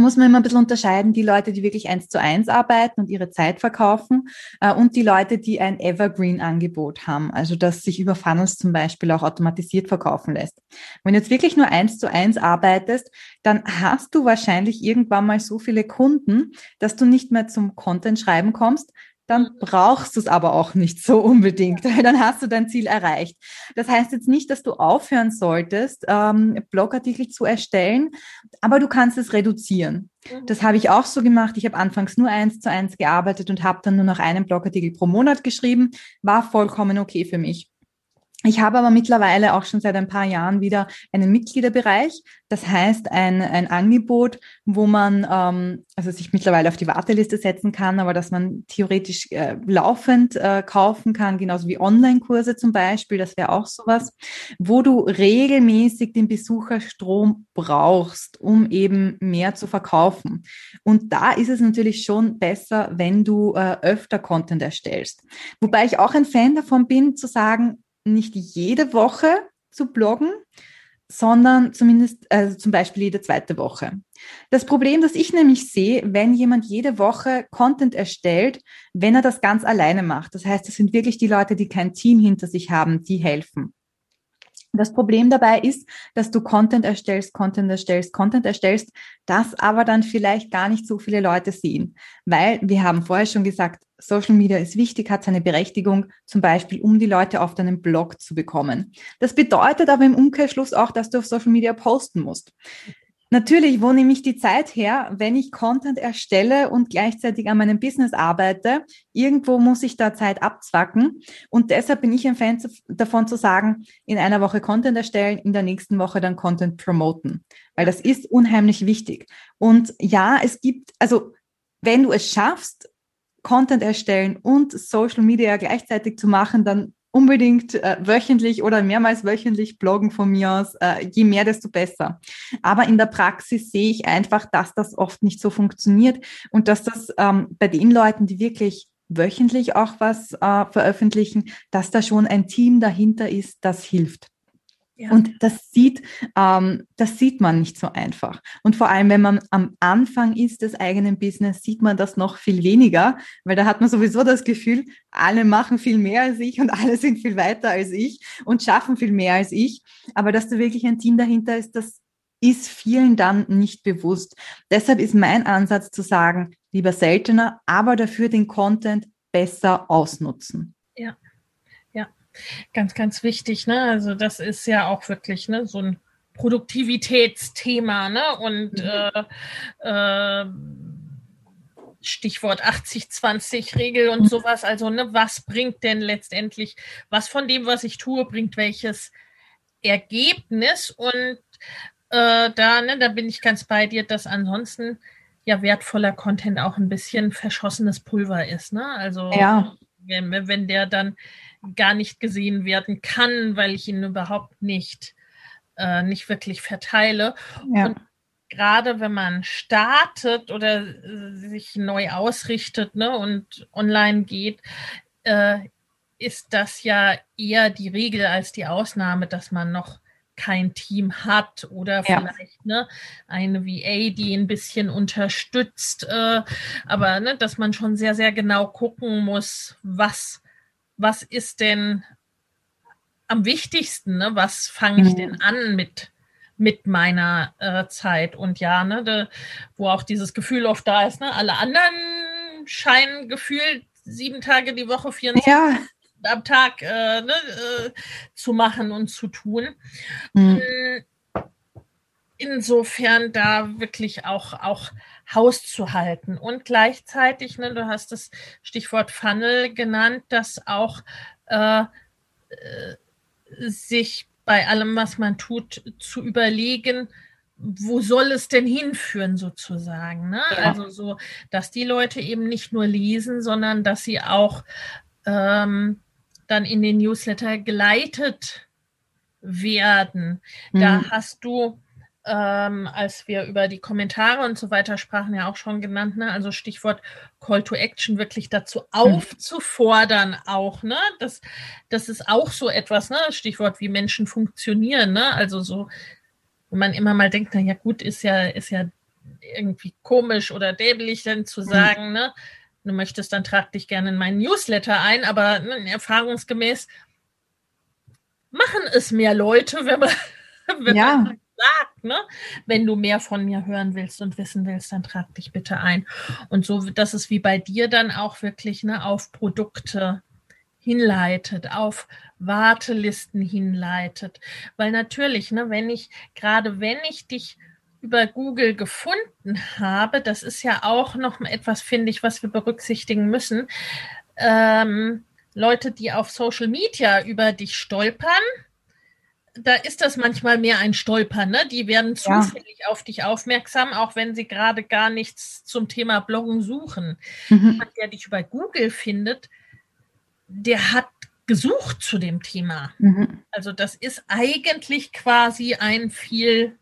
Muss man immer ein bisschen unterscheiden, die Leute, die wirklich eins zu eins arbeiten und ihre Zeit verkaufen äh, und die Leute, die ein Evergreen-Angebot haben, also das sich über Funnels zum Beispiel auch automatisiert verkaufen lässt. Wenn du jetzt wirklich nur eins zu eins arbeitest, dann hast du wahrscheinlich irgendwann mal so viele Kunden, dass du nicht mehr zum Content schreiben kommst, dann brauchst du es aber auch nicht so unbedingt, weil dann hast du dein Ziel erreicht. Das heißt jetzt nicht, dass du aufhören solltest, ähm, Blogartikel zu erstellen, aber du kannst es reduzieren. Mhm. Das habe ich auch so gemacht. Ich habe anfangs nur eins zu eins gearbeitet und habe dann nur noch einen Blogartikel pro Monat geschrieben. War vollkommen okay für mich. Ich habe aber mittlerweile auch schon seit ein paar Jahren wieder einen Mitgliederbereich. Das heißt ein, ein Angebot, wo man ähm, also sich mittlerweile auf die Warteliste setzen kann, aber dass man theoretisch äh, laufend äh, kaufen kann, genauso wie Online-Kurse zum Beispiel. Das wäre auch sowas, wo du regelmäßig den Besucherstrom brauchst, um eben mehr zu verkaufen. Und da ist es natürlich schon besser, wenn du äh, öfter Content erstellst. Wobei ich auch ein Fan davon bin, zu sagen, nicht jede Woche zu bloggen, sondern zumindest also zum Beispiel jede zweite Woche. Das Problem, das ich nämlich sehe, wenn jemand jede Woche Content erstellt, wenn er das ganz alleine macht. Das heißt, es sind wirklich die Leute, die kein Team hinter sich haben, die helfen. Das Problem dabei ist, dass du Content erstellst, Content erstellst, Content erstellst, das aber dann vielleicht gar nicht so viele Leute sehen. Weil wir haben vorher schon gesagt, Social Media ist wichtig, hat seine Berechtigung, zum Beispiel, um die Leute auf deinen Blog zu bekommen. Das bedeutet aber im Umkehrschluss auch, dass du auf Social Media posten musst. Natürlich, wo nehme ich die Zeit her, wenn ich Content erstelle und gleichzeitig an meinem Business arbeite? Irgendwo muss ich da Zeit abzwacken. Und deshalb bin ich ein Fan davon zu sagen, in einer Woche Content erstellen, in der nächsten Woche dann Content promoten. Weil das ist unheimlich wichtig. Und ja, es gibt, also wenn du es schaffst, Content erstellen und Social Media gleichzeitig zu machen, dann unbedingt äh, wöchentlich oder mehrmals wöchentlich bloggen von mir aus. Äh, je mehr, desto besser. Aber in der Praxis sehe ich einfach, dass das oft nicht so funktioniert und dass das ähm, bei den Leuten, die wirklich wöchentlich auch was äh, veröffentlichen, dass da schon ein Team dahinter ist, das hilft. Ja. Und das sieht, ähm, das sieht man nicht so einfach. Und vor allem, wenn man am Anfang ist des eigenen Business, sieht man das noch viel weniger, weil da hat man sowieso das Gefühl, alle machen viel mehr als ich und alle sind viel weiter als ich und schaffen viel mehr als ich. Aber dass da wirklich ein Team dahinter ist, das ist vielen dann nicht bewusst. Deshalb ist mein Ansatz zu sagen, lieber seltener, aber dafür den Content besser ausnutzen. Ja. Ganz, ganz wichtig, ne? Also das ist ja auch wirklich ne, so ein Produktivitätsthema, ne? Und mhm. äh, äh, Stichwort 80-20-Regel und mhm. sowas. Also, ne, was bringt denn letztendlich, was von dem, was ich tue, bringt welches Ergebnis? Und äh, da, ne, da bin ich ganz bei dir, dass ansonsten ja wertvoller Content auch ein bisschen verschossenes Pulver ist. Ne? Also ja. wenn, wenn der dann gar nicht gesehen werden kann, weil ich ihn überhaupt nicht, äh, nicht wirklich verteile. Ja. Und gerade wenn man startet oder äh, sich neu ausrichtet ne, und online geht, äh, ist das ja eher die Regel als die Ausnahme, dass man noch kein Team hat oder ja. vielleicht ne, eine VA, die ein bisschen unterstützt, äh, aber ne, dass man schon sehr, sehr genau gucken muss, was was ist denn am wichtigsten, ne? was fange ich mhm. denn an mit, mit meiner äh, Zeit? Und ja, ne, de, wo auch dieses Gefühl oft da ist, ne? alle anderen scheinen gefühlt sieben Tage die Woche, 24 ja. am Tag äh, ne, äh, zu machen und zu tun. Mhm. Hm, insofern da wirklich auch, auch Haus zu halten. Und gleichzeitig, ne, du hast das Stichwort Funnel genannt, dass auch äh, äh, sich bei allem, was man tut, zu überlegen, wo soll es denn hinführen sozusagen? Ne? Ja. Also so, dass die Leute eben nicht nur lesen, sondern dass sie auch ähm, dann in den Newsletter geleitet werden. Mhm. Da hast du ähm, als wir über die Kommentare und so weiter sprachen, ja auch schon genannt, ne? Also Stichwort Call to Action wirklich dazu mhm. aufzufordern, auch, ne? Das, das ist auch so etwas, ne? Stichwort, wie Menschen funktionieren, ne? Also so, wo man immer mal denkt, na ja, gut, ist ja, ist ja irgendwie komisch oder dämlich, denn zu mhm. sagen, mhm. ne? Du möchtest, dann trag dich gerne in meinen Newsletter ein, aber ne, erfahrungsgemäß machen es mehr Leute, wenn man, wenn ja. man sagt, ne? Wenn du mehr von mir hören willst und wissen willst, dann trag dich bitte ein. Und so, dass es wie bei dir dann auch wirklich ne, auf Produkte hinleitet, auf Wartelisten hinleitet. Weil natürlich, ne, wenn ich, gerade wenn ich dich über Google gefunden habe, das ist ja auch noch etwas, finde ich, was wir berücksichtigen müssen. Ähm, Leute, die auf Social Media über dich stolpern, da ist das manchmal mehr ein Stolpern. Ne? Die werden zufällig ja. auf dich aufmerksam, auch wenn sie gerade gar nichts zum Thema Bloggen suchen. Mhm. Jemand, der dich über Google findet, der hat gesucht zu dem Thema. Mhm. Also das ist eigentlich quasi ein viel,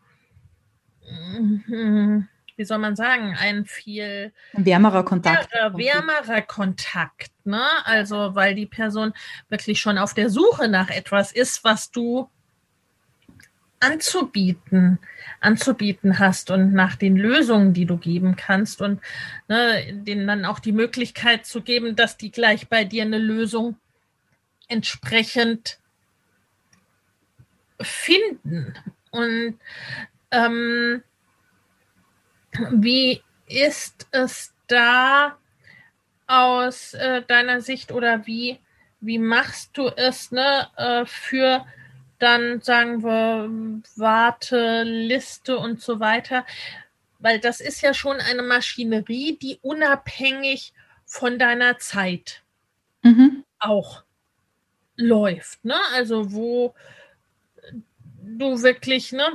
wie soll man sagen, ein viel wärmerer Kontakt. Wärmerer Kontakt, ne? Also weil die Person wirklich schon auf der Suche nach etwas ist, was du anzubieten, anzubieten hast und nach den Lösungen, die du geben kannst und ne, denen dann auch die Möglichkeit zu geben, dass die gleich bei dir eine Lösung entsprechend finden. Und ähm, wie ist es da aus äh, deiner Sicht oder wie, wie machst du es ne, äh, für dann sagen wir Warteliste und so weiter, weil das ist ja schon eine Maschinerie, die unabhängig von deiner Zeit mhm. auch läuft, ne? Also wo du wirklich, ne,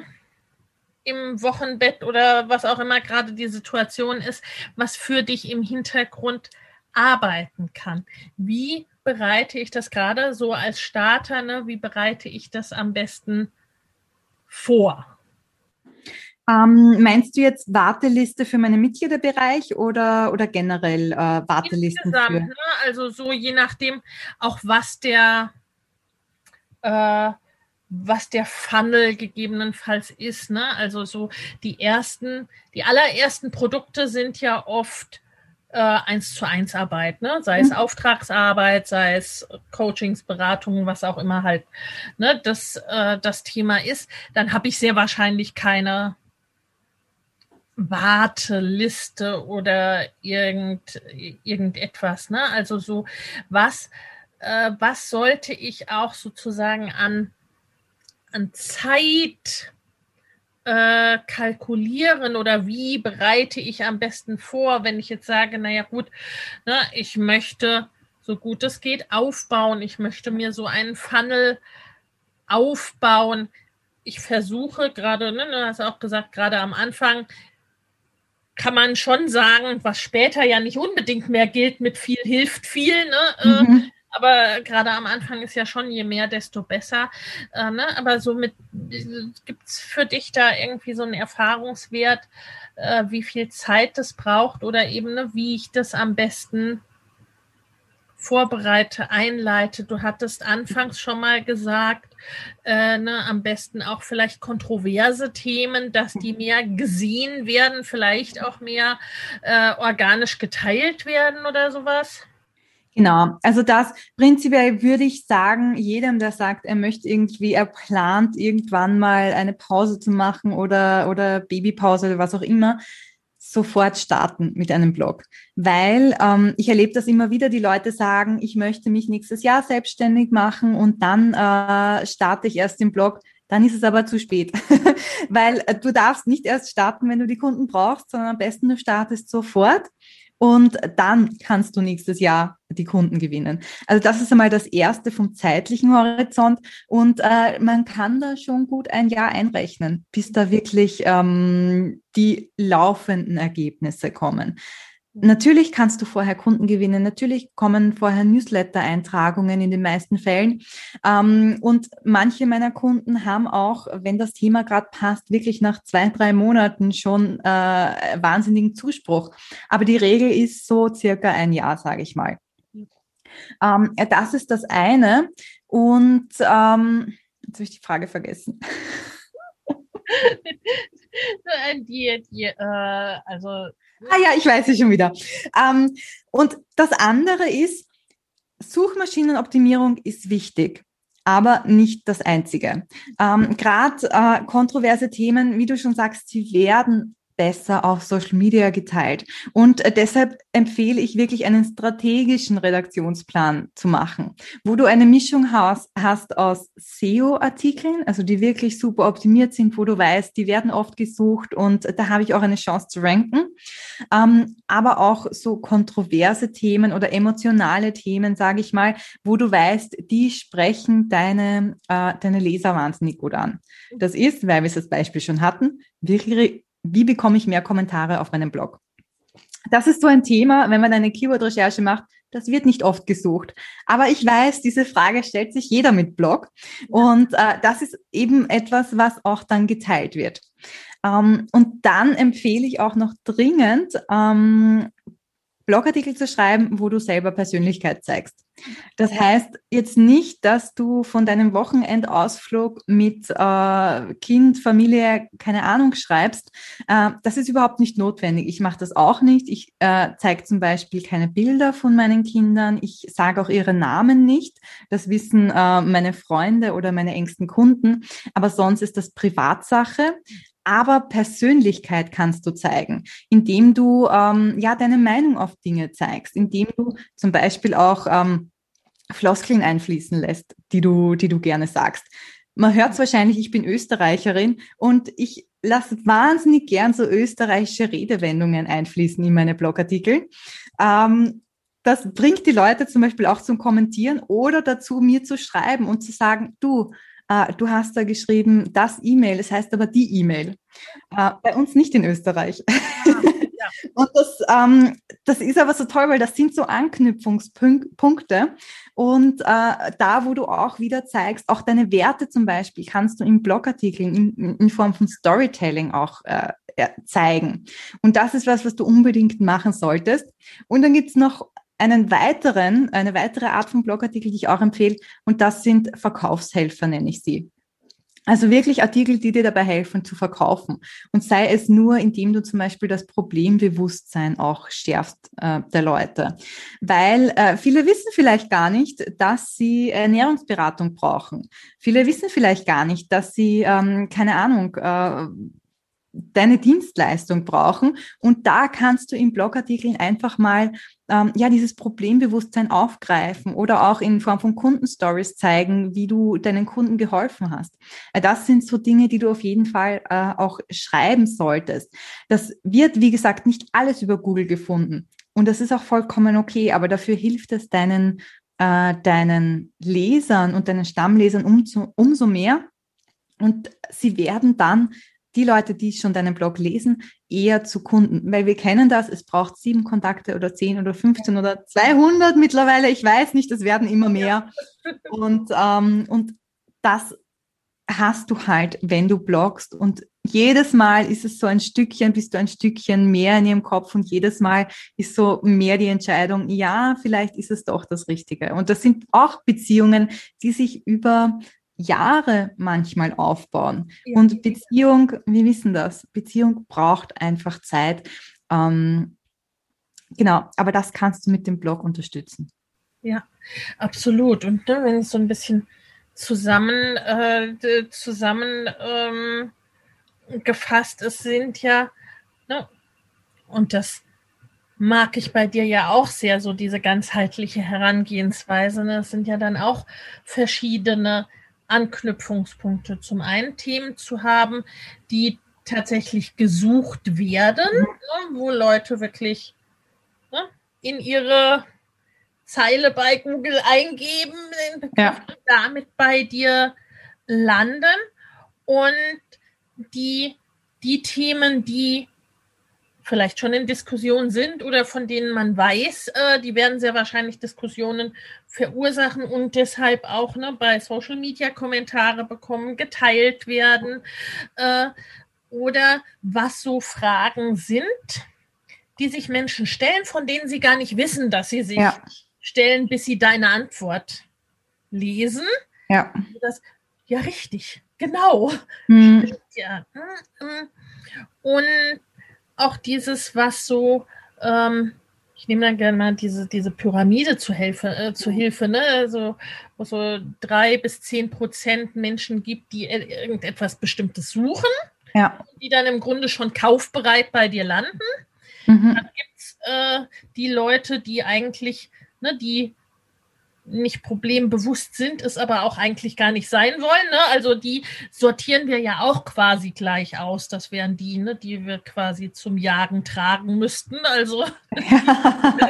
im Wochenbett oder was auch immer gerade die Situation ist, was für dich im Hintergrund arbeiten kann. Wie bereite ich das gerade so als Starter? Ne? Wie bereite ich das am besten vor? Ähm, meinst du jetzt Warteliste für meinen Mitgliederbereich oder, oder generell äh, Wartelisten? Insgesamt, für? Ne? Also so je nachdem auch was der äh, was der Funnel gegebenenfalls ist. Ne? Also so die ersten, die allerersten Produkte sind ja oft äh, eins zu eins Arbeit, ne? sei es mhm. Auftragsarbeit, sei es Coachings, Beratungen, was auch immer halt ne, das, äh, das Thema ist, dann habe ich sehr wahrscheinlich keine Warteliste oder irgend, irgendetwas. Ne? Also so, was, äh, was sollte ich auch sozusagen an, an Zeit äh, kalkulieren oder wie bereite ich am besten vor, wenn ich jetzt sage, naja gut, ne, ich möchte so gut es geht aufbauen, ich möchte mir so einen Funnel aufbauen. Ich versuche gerade, ne, du hast auch gesagt, gerade am Anfang kann man schon sagen, was später ja nicht unbedingt mehr gilt, mit viel hilft viel. Ne? Äh, mhm. Aber gerade am Anfang ist ja schon, je mehr, desto besser. Äh, ne? Aber so mit, gibt es für dich da irgendwie so einen Erfahrungswert, äh, wie viel Zeit das braucht oder eben, ne, wie ich das am besten vorbereite, einleite. Du hattest anfangs schon mal gesagt, äh, ne, am besten auch vielleicht kontroverse Themen, dass die mehr gesehen werden, vielleicht auch mehr äh, organisch geteilt werden oder sowas. Genau, also das prinzipiell würde ich sagen, jedem, der sagt, er möchte irgendwie, er plant irgendwann mal eine Pause zu machen oder, oder Babypause oder was auch immer, sofort starten mit einem Blog. Weil ähm, ich erlebe das immer wieder, die Leute sagen, ich möchte mich nächstes Jahr selbstständig machen und dann äh, starte ich erst den Blog. Dann ist es aber zu spät, weil äh, du darfst nicht erst starten, wenn du die Kunden brauchst, sondern am besten du startest sofort und dann kannst du nächstes Jahr die Kunden gewinnen. Also das ist einmal das Erste vom zeitlichen Horizont und äh, man kann da schon gut ein Jahr einrechnen, bis da wirklich ähm, die laufenden Ergebnisse kommen. Natürlich kannst du vorher Kunden gewinnen, natürlich kommen vorher Newsletter-Eintragungen in den meisten Fällen. Ähm, und manche meiner Kunden haben auch, wenn das Thema gerade passt, wirklich nach zwei, drei Monaten schon äh, wahnsinnigen Zuspruch. Aber die Regel ist so circa ein Jahr, sage ich mal. Ähm, das ist das eine. Und ähm, jetzt habe ich die Frage vergessen. die, die, äh, also Ah ja, ich weiß es schon wieder. Ähm, und das andere ist, Suchmaschinenoptimierung ist wichtig aber nicht das einzige. Ähm, Gerade äh, kontroverse Themen, wie du schon sagst, sie werden besser auf Social Media geteilt. Und äh, deshalb empfehle ich wirklich einen strategischen Redaktionsplan zu machen, wo du eine Mischung hast, hast aus SEO-Artikeln, also die wirklich super optimiert sind, wo du weißt, die werden oft gesucht und da habe ich auch eine Chance zu ranken. Ähm, aber auch so kontroverse Themen oder emotionale Themen, sage ich mal, wo du weißt, die sprechen deine, äh, deine Leser wahnsinnig gut an. Das ist, weil wir es als Beispiel schon hatten, wirklich wie bekomme ich mehr Kommentare auf meinem Blog? Das ist so ein Thema, wenn man eine Keyword-Recherche macht, das wird nicht oft gesucht. Aber ich weiß, diese Frage stellt sich jeder mit Blog. Und äh, das ist eben etwas, was auch dann geteilt wird. Ähm, und dann empfehle ich auch noch dringend, ähm, Blogartikel zu schreiben, wo du selber Persönlichkeit zeigst. Das heißt jetzt nicht, dass du von deinem Wochenendausflug mit äh, Kind, Familie, keine Ahnung schreibst. Äh, das ist überhaupt nicht notwendig. Ich mache das auch nicht. Ich äh, zeige zum Beispiel keine Bilder von meinen Kindern. Ich sage auch ihre Namen nicht. Das wissen äh, meine Freunde oder meine engsten Kunden. Aber sonst ist das Privatsache aber Persönlichkeit kannst du zeigen, indem du ähm, ja deine Meinung auf Dinge zeigst, indem du zum Beispiel auch ähm, Floskeln einfließen lässt, die du, die du gerne sagst. Man hört es wahrscheinlich, ich bin Österreicherin und ich lasse wahnsinnig gern so österreichische Redewendungen einfließen in meine Blogartikel. Ähm, das bringt die Leute zum Beispiel auch zum Kommentieren oder dazu, mir zu schreiben und zu sagen, du, äh, du hast da geschrieben, das E-Mail, es das heißt aber die E-Mail. Äh, bei uns nicht in Österreich. Ah, ja. Und das, ähm, das ist aber so toll, weil das sind so Anknüpfungspunkte. Und äh, da, wo du auch wieder zeigst, auch deine Werte zum Beispiel, kannst du in Blogartikeln in, in Form von Storytelling auch äh, zeigen. Und das ist was, was du unbedingt machen solltest. Und dann gibt's noch einen weiteren, eine weitere Art von Blogartikel, die ich auch empfehle, und das sind Verkaufshelfer, nenne ich sie. Also wirklich Artikel, die dir dabei helfen zu verkaufen. Und sei es nur, indem du zum Beispiel das Problembewusstsein auch schärfst äh, der Leute. Weil äh, viele wissen vielleicht gar nicht, dass sie Ernährungsberatung brauchen. Viele wissen vielleicht gar nicht, dass sie, ähm, keine Ahnung, äh, deine Dienstleistung brauchen. Und da kannst du in Blogartikeln einfach mal ähm, ja dieses Problembewusstsein aufgreifen oder auch in Form von Kundenstories zeigen, wie du deinen Kunden geholfen hast. Äh, das sind so Dinge, die du auf jeden Fall äh, auch schreiben solltest. Das wird, wie gesagt, nicht alles über Google gefunden. Und das ist auch vollkommen okay, aber dafür hilft es deinen, äh, deinen Lesern und deinen Stammlesern umso, umso mehr. Und sie werden dann die Leute, die schon deinen Blog lesen, eher zu Kunden, weil wir kennen das, es braucht sieben Kontakte oder zehn oder 15 oder 200 mittlerweile, ich weiß nicht, es werden immer mehr. Und, ähm, und das hast du halt, wenn du bloggst. Und jedes Mal ist es so ein Stückchen, bist du ein Stückchen mehr in ihrem Kopf. Und jedes Mal ist so mehr die Entscheidung, ja, vielleicht ist es doch das Richtige. Und das sind auch Beziehungen, die sich über Jahre manchmal aufbauen. Ja. Und Beziehung, wir wissen das, Beziehung braucht einfach Zeit. Ähm, genau, aber das kannst du mit dem Blog unterstützen. Ja, absolut. Und ne, wenn es so ein bisschen zusammen, äh, zusammen ähm, gefasst ist, sind ja, ne, und das mag ich bei dir ja auch sehr, so diese ganzheitliche Herangehensweise. Ne? Es sind ja dann auch verschiedene Anknüpfungspunkte. Zum einen Themen zu haben, die tatsächlich gesucht werden, ne, wo Leute wirklich ne, in ihre Zeile bei Google eingeben, den Begriff ja. damit bei dir landen und die, die Themen, die vielleicht schon in Diskussion sind oder von denen man weiß, äh, die werden sehr wahrscheinlich Diskussionen verursachen und deshalb auch ne, bei Social Media Kommentare bekommen, geteilt werden äh, oder was so Fragen sind, die sich Menschen stellen, von denen sie gar nicht wissen, dass sie sich ja. stellen, bis sie deine Antwort lesen. Ja. Das, ja, richtig, genau. Hm. Ja. Mm, mm. Und auch dieses, was so, ähm, ich nehme dann gerne mal diese, diese Pyramide zu, Hilfe, äh, zu Hilfe, ne? Also, wo so drei bis zehn Prozent Menschen gibt, die irgendetwas Bestimmtes suchen, ja. die dann im Grunde schon kaufbereit bei dir landen. Mhm. Dann gibt es äh, die Leute, die eigentlich, ne, die nicht problembewusst sind, es aber auch eigentlich gar nicht sein wollen. Ne? Also die sortieren wir ja auch quasi gleich aus. Das wären die, ne, die wir quasi zum Jagen tragen müssten. Also ja.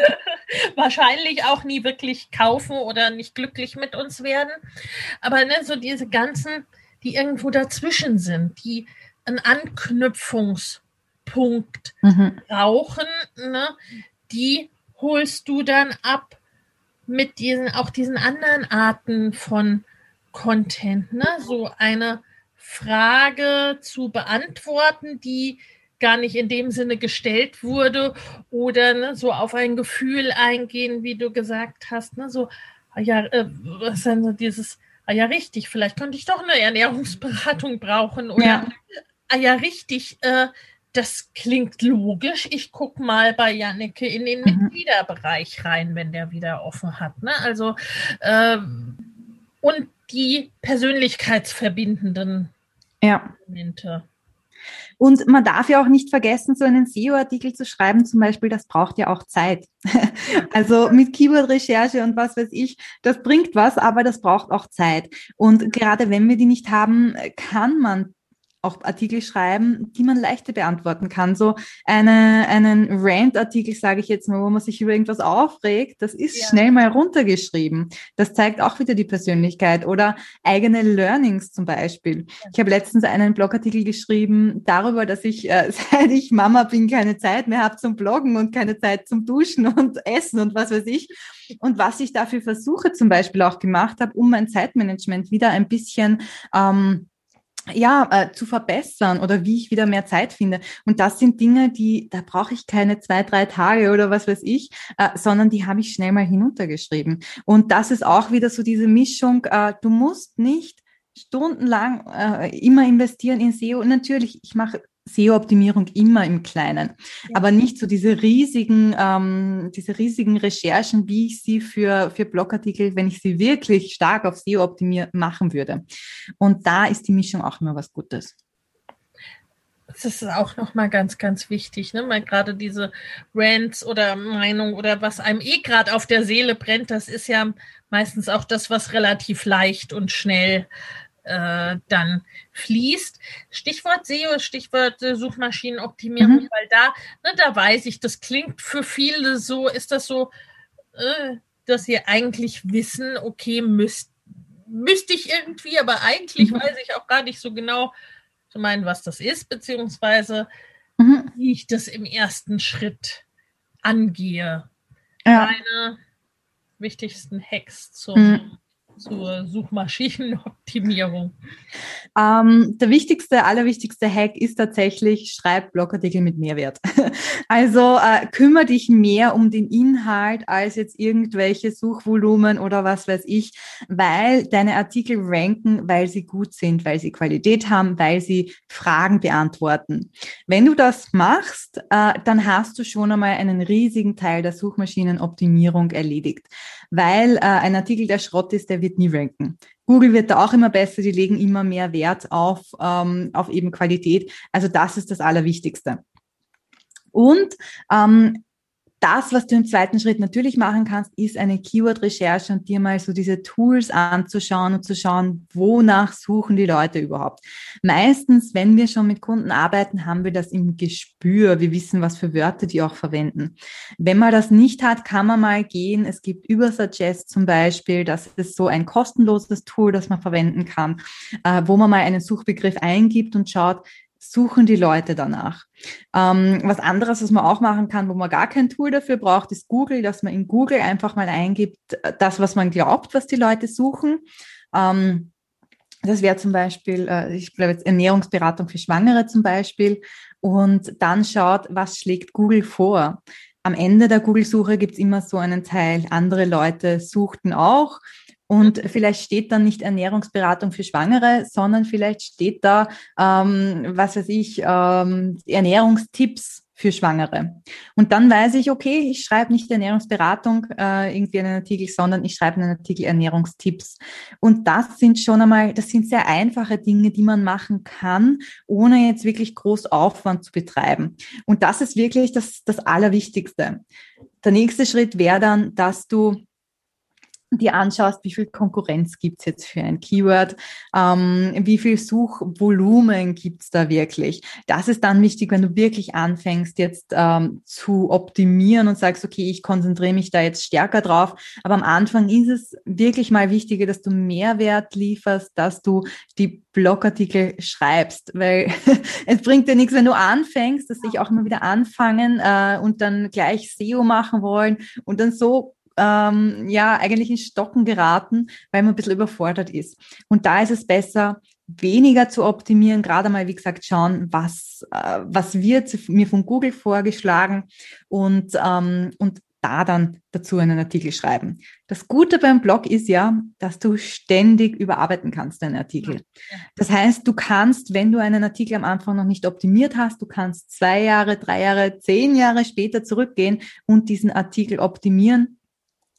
wahrscheinlich auch nie wirklich kaufen oder nicht glücklich mit uns werden. Aber ne, so diese ganzen, die irgendwo dazwischen sind, die einen Anknüpfungspunkt mhm. brauchen, ne, die holst du dann ab mit diesen, auch diesen anderen Arten von Content, ne? So eine Frage zu beantworten, die gar nicht in dem Sinne gestellt wurde oder ne, so auf ein Gefühl eingehen, wie du gesagt hast, ne, so, ah ja, äh, was ist denn so dieses, ah ja, richtig, vielleicht könnte ich doch eine Ernährungsberatung brauchen oder, ja. ah ja, richtig, äh, das klingt logisch. Ich gucke mal bei Janneke in den mhm. Mitgliederbereich rein, wenn der wieder offen hat. Ne? Also äh, und die persönlichkeitsverbindenden ja. Elemente. Und man darf ja auch nicht vergessen, so einen SEO-Artikel zu schreiben, zum Beispiel, das braucht ja auch Zeit. also mit Keyword-Recherche und was weiß ich, das bringt was, aber das braucht auch Zeit. Und gerade wenn wir die nicht haben, kann man auch Artikel schreiben, die man leichter beantworten kann. So eine, einen Rant-Artikel, sage ich jetzt mal, wo man sich über irgendwas aufregt, das ist ja. schnell mal runtergeschrieben. Das zeigt auch wieder die Persönlichkeit oder eigene Learnings zum Beispiel. Ja. Ich habe letztens einen Blogartikel geschrieben darüber, dass ich, äh, seit ich Mama bin, keine Zeit mehr habe zum Bloggen und keine Zeit zum Duschen und Essen und was weiß ich. Und was ich dafür Versuche zum Beispiel auch gemacht habe, um mein Zeitmanagement wieder ein bisschen ähm, ja, äh, zu verbessern oder wie ich wieder mehr Zeit finde. Und das sind Dinge, die, da brauche ich keine zwei, drei Tage oder was weiß ich, äh, sondern die habe ich schnell mal hinuntergeschrieben. Und das ist auch wieder so diese Mischung, äh, du musst nicht stundenlang äh, immer investieren in SEO. Natürlich, ich mache SEO-Optimierung immer im Kleinen, ja. aber nicht so diese riesigen, ähm, diese riesigen Recherchen, wie ich sie für, für Blogartikel, wenn ich sie wirklich stark auf SEO optimieren machen würde. Und da ist die Mischung auch immer was Gutes. Das ist auch nochmal ganz, ganz wichtig, ne? Weil gerade diese Rants oder Meinung oder was einem eh gerade auf der Seele brennt, das ist ja meistens auch das, was relativ leicht und schnell äh, dann fließt. Stichwort SEO, Stichwort äh, Suchmaschinenoptimierung, mhm. weil da, ne, da weiß ich, das klingt für viele so, ist das so, äh, dass sie eigentlich wissen, okay, müsst, müsste ich irgendwie, aber eigentlich mhm. weiß ich auch gar nicht so genau zu meinen, was das ist, beziehungsweise mhm. wie ich das im ersten Schritt angehe. Ja. Meine wichtigsten Hacks zum mhm zur Suchmaschinenoptimierung? Ähm, der wichtigste, allerwichtigste Hack ist tatsächlich, schreib Blogartikel mit Mehrwert. also äh, kümmere dich mehr um den Inhalt als jetzt irgendwelche Suchvolumen oder was weiß ich, weil deine Artikel ranken, weil sie gut sind, weil sie Qualität haben, weil sie Fragen beantworten. Wenn du das machst, äh, dann hast du schon einmal einen riesigen Teil der Suchmaschinenoptimierung erledigt, weil äh, ein Artikel, der Schrott ist, der wird nie ranken. Google wird da auch immer besser, die legen immer mehr Wert auf, ähm, auf eben Qualität. Also das ist das Allerwichtigste. Und ähm, das, was du im zweiten Schritt natürlich machen kannst, ist eine Keyword-Recherche und dir mal so diese Tools anzuschauen und zu schauen, wonach suchen die Leute überhaupt. Meistens, wenn wir schon mit Kunden arbeiten, haben wir das im Gespür. Wir wissen, was für Wörter die auch verwenden. Wenn man das nicht hat, kann man mal gehen. Es gibt über Suggest zum Beispiel, das ist so ein kostenloses Tool, das man verwenden kann, äh, wo man mal einen Suchbegriff eingibt und schaut, suchen die Leute danach. Ähm, was anderes, was man auch machen kann, wo man gar kein Tool dafür braucht, ist Google, dass man in Google einfach mal eingibt, äh, das, was man glaubt, was die Leute suchen. Ähm, das wäre zum Beispiel, äh, ich glaube jetzt Ernährungsberatung für Schwangere zum Beispiel. Und dann schaut, was schlägt Google vor. Am Ende der Google-Suche gibt es immer so einen Teil, andere Leute suchten auch und vielleicht steht dann nicht Ernährungsberatung für Schwangere, sondern vielleicht steht da, ähm, was weiß ich, ähm, Ernährungstipps für Schwangere. Und dann weiß ich, okay, ich schreibe nicht Ernährungsberatung äh, irgendwie einen Artikel, sondern ich schreibe einen Artikel Ernährungstipps. Und das sind schon einmal, das sind sehr einfache Dinge, die man machen kann, ohne jetzt wirklich groß Aufwand zu betreiben. Und das ist wirklich das, das Allerwichtigste. Der nächste Schritt wäre dann, dass du dir anschaust, wie viel Konkurrenz gibt's jetzt für ein Keyword, ähm, wie viel Suchvolumen gibt's da wirklich. Das ist dann wichtig, wenn du wirklich anfängst jetzt ähm, zu optimieren und sagst, okay, ich konzentriere mich da jetzt stärker drauf. Aber am Anfang ist es wirklich mal wichtiger, dass du Mehrwert lieferst, dass du die Blogartikel schreibst, weil es bringt dir nichts, wenn du anfängst, dass sich auch immer wieder anfangen äh, und dann gleich SEO machen wollen und dann so ähm, ja eigentlich in Stocken geraten, weil man ein bisschen überfordert ist. Und da ist es besser, weniger zu optimieren, gerade mal, wie gesagt, schauen, was, äh, was wird mir von Google vorgeschlagen und, ähm, und da dann dazu einen Artikel schreiben. Das Gute beim Blog ist ja, dass du ständig überarbeiten kannst, deinen Artikel. Das heißt, du kannst, wenn du einen Artikel am Anfang noch nicht optimiert hast, du kannst zwei Jahre, drei Jahre, zehn Jahre später zurückgehen und diesen Artikel optimieren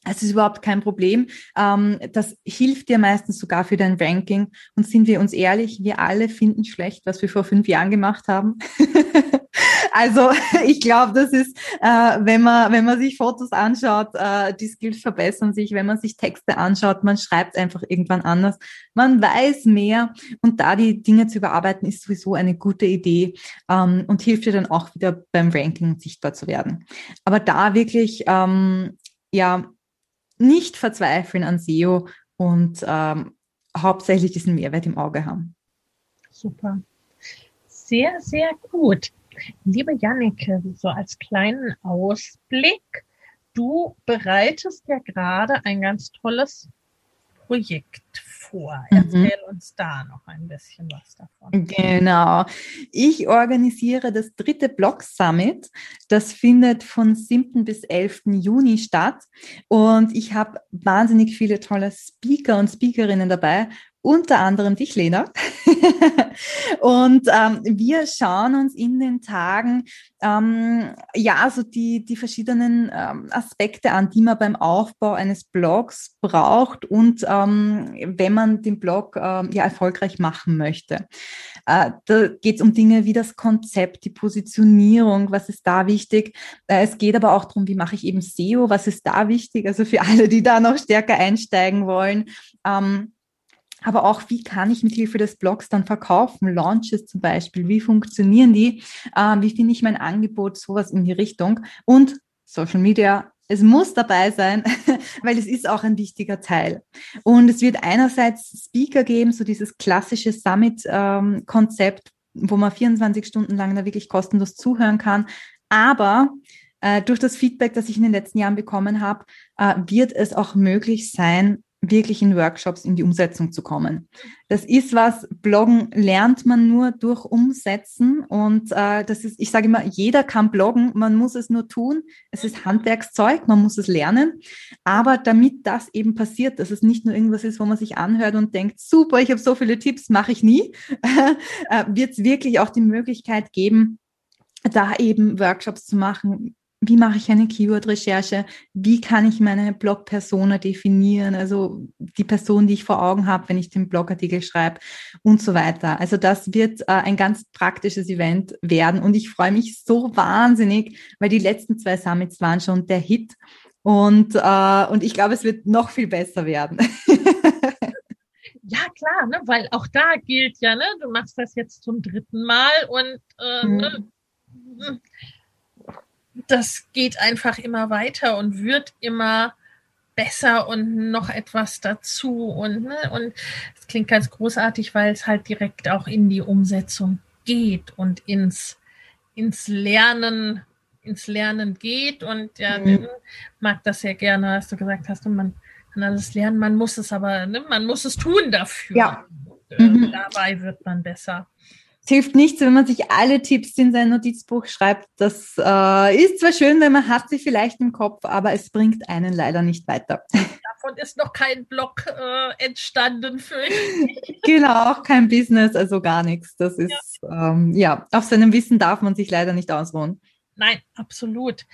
es ist überhaupt kein Problem. Ähm, das hilft dir meistens sogar für dein Ranking. Und sind wir uns ehrlich, wir alle finden schlecht, was wir vor fünf Jahren gemacht haben. also ich glaube, das ist, äh, wenn man wenn man sich Fotos anschaut, äh, die Skills verbessern sich. Wenn man sich Texte anschaut, man schreibt einfach irgendwann anders. Man weiß mehr und da die Dinge zu überarbeiten ist sowieso eine gute Idee ähm, und hilft dir dann auch wieder beim Ranking sichtbar zu werden. Aber da wirklich ähm, ja nicht verzweifeln an SEO und ähm, hauptsächlich diesen Mehrwert im Auge haben. Super. Sehr, sehr gut. Liebe Jannike, so als kleinen Ausblick, du bereitest ja gerade ein ganz tolles Projekt vor. Mhm. Erzähl mhm. uns da noch ein bisschen was davon. Genau. Ich organisiere das dritte Blog Summit. Das findet von 7. bis 11. Juni statt. Und ich habe wahnsinnig viele tolle Speaker und Speakerinnen dabei unter anderem dich, Lena. und ähm, wir schauen uns in den Tagen ähm, ja so die, die verschiedenen ähm, Aspekte an, die man beim Aufbau eines Blogs braucht und ähm, wenn man den Blog ähm, ja erfolgreich machen möchte. Äh, da geht es um Dinge wie das Konzept, die Positionierung, was ist da wichtig. Äh, es geht aber auch darum, wie mache ich eben SEO, was ist da wichtig, also für alle, die da noch stärker einsteigen wollen. Ähm, aber auch, wie kann ich mit Hilfe des Blogs dann verkaufen? Launches zum Beispiel, wie funktionieren die? Ähm, wie finde ich mein Angebot? Sowas in die Richtung. Und Social Media, es muss dabei sein, weil es ist auch ein wichtiger Teil. Und es wird einerseits Speaker geben, so dieses klassische Summit-Konzept, wo man 24 Stunden lang da wirklich kostenlos zuhören kann. Aber äh, durch das Feedback, das ich in den letzten Jahren bekommen habe, äh, wird es auch möglich sein, wirklich in Workshops in die Umsetzung zu kommen. Das ist was, Bloggen lernt man nur durch Umsetzen und äh, das ist, ich sage immer, jeder kann bloggen, man muss es nur tun. Es ist Handwerkszeug, man muss es lernen. Aber damit das eben passiert, dass es nicht nur irgendwas ist, wo man sich anhört und denkt, super, ich habe so viele Tipps, mache ich nie, äh, wird es wirklich auch die Möglichkeit geben, da eben Workshops zu machen, wie mache ich eine Keyword-Recherche? Wie kann ich meine Blog-Persona definieren? Also die Person, die ich vor Augen habe, wenn ich den Blogartikel schreibe und so weiter. Also das wird äh, ein ganz praktisches Event werden und ich freue mich so wahnsinnig, weil die letzten zwei Summits waren schon der Hit und, äh, und ich glaube, es wird noch viel besser werden. Ja, klar, ne? weil auch da gilt ja, ne? du machst das jetzt zum dritten Mal und äh, mhm. ne? Das geht einfach immer weiter und wird immer besser und noch etwas dazu. Und, ne, und es klingt ganz großartig, weil es halt direkt auch in die Umsetzung geht und ins, ins Lernen, ins Lernen geht. Und ja, mhm. mag das sehr gerne, was du gesagt hast, und man kann alles lernen, man muss es aber, ne, man muss es tun dafür. Ja. Und, äh, mhm. Dabei wird man besser. Es hilft nichts, wenn man sich alle Tipps in sein Notizbuch schreibt. Das äh, ist zwar schön, wenn man hat sie vielleicht im Kopf, aber es bringt einen leider nicht weiter. Davon ist noch kein Blog äh, entstanden, für ich. genau, auch kein Business, also gar nichts. Das ist, ja. Ähm, ja, auf seinem Wissen darf man sich leider nicht ausruhen. Nein, absolut.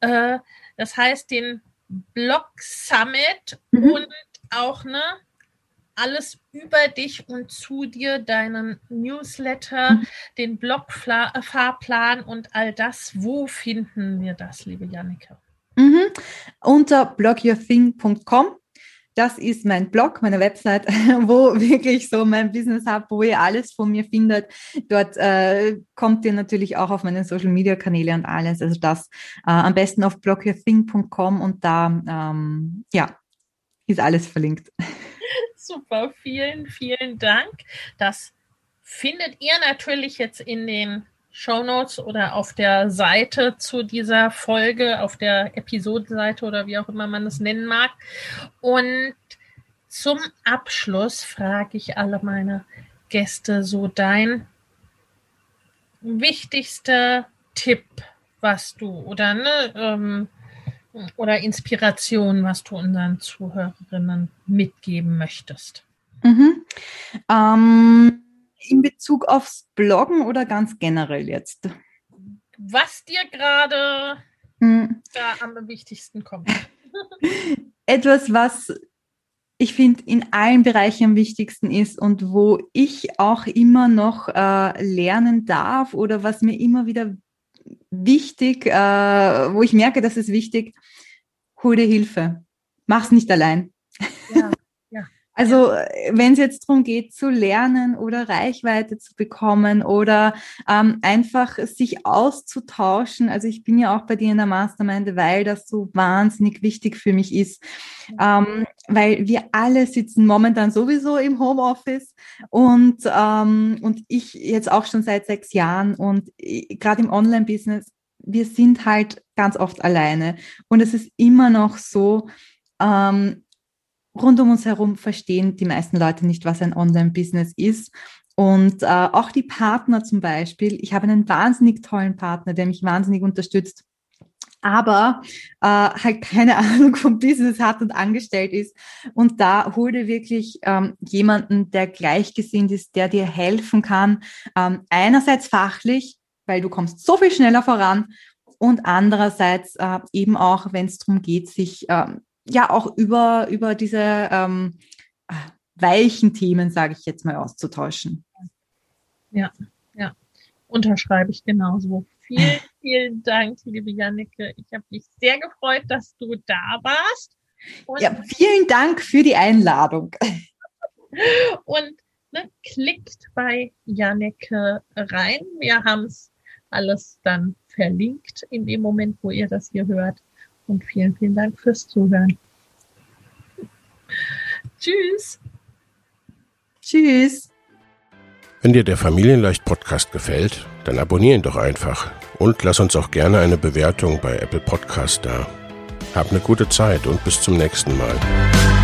Äh, das heißt, den Blog Summit mhm. und auch ne, alles über dich und zu dir, deinen Newsletter, mhm. den Blogfahrplan und all das. Wo finden wir das, liebe Jannike? Mhm. Unter blogyourthing.com. Das ist mein Blog, meine Website, wo wirklich so mein Business Hub, wo ihr alles von mir findet. Dort äh, kommt ihr natürlich auch auf meine Social Media Kanäle und alles. Also das äh, am besten auf blogyourthing.com und da ähm, ja ist alles verlinkt. Super, vielen, vielen Dank. Das findet ihr natürlich jetzt in den Show Notes oder auf der Seite zu dieser Folge, auf der Episodenseite oder wie auch immer man es nennen mag. Und zum Abschluss frage ich alle meine Gäste so dein wichtigster Tipp, was du oder ne, ähm, oder Inspiration, was du unseren Zuhörerinnen mitgeben möchtest? Mhm. Ähm, in Bezug aufs Bloggen oder ganz generell jetzt? Was dir gerade mhm. da am wichtigsten kommt. Etwas, was ich finde, in allen Bereichen am wichtigsten ist und wo ich auch immer noch äh, lernen darf oder was mir immer wieder wichtig, äh, wo ich merke, dass es wichtig, hol dir Hilfe. Mach's nicht allein. Also wenn es jetzt darum geht, zu lernen oder Reichweite zu bekommen oder ähm, einfach sich auszutauschen. Also ich bin ja auch bei dir in der Mastermind, weil das so wahnsinnig wichtig für mich ist. Ähm, weil wir alle sitzen momentan sowieso im Homeoffice und, ähm, und ich jetzt auch schon seit sechs Jahren und äh, gerade im Online-Business, wir sind halt ganz oft alleine. Und es ist immer noch so, ähm, rund um uns herum verstehen die meisten Leute nicht, was ein Online-Business ist. Und äh, auch die Partner zum Beispiel. Ich habe einen wahnsinnig tollen Partner, der mich wahnsinnig unterstützt, aber äh, halt keine Ahnung vom Business hat und angestellt ist. Und da hol dir wirklich ähm, jemanden, der gleichgesinnt ist, der dir helfen kann. Ähm, einerseits fachlich, weil du kommst so viel schneller voran und andererseits äh, eben auch, wenn es darum geht, sich ähm, ja auch über, über diese ähm, weichen Themen, sage ich jetzt mal, auszutauschen. Ja, ja, unterschreibe ich genauso. Vielen, vielen Dank, liebe Jannike. Ich habe mich sehr gefreut, dass du da warst. Und ja, vielen Dank für die Einladung. Und ne, klickt bei Jannike rein. Wir haben es alles dann verlinkt in dem Moment, wo ihr das hier hört. Und vielen, vielen Dank fürs Zuhören. Tschüss. Tschüss. Wenn dir der Familienleicht Podcast gefällt, dann abonnier ihn doch einfach und lass uns auch gerne eine Bewertung bei Apple Podcast da. Hab eine gute Zeit und bis zum nächsten Mal.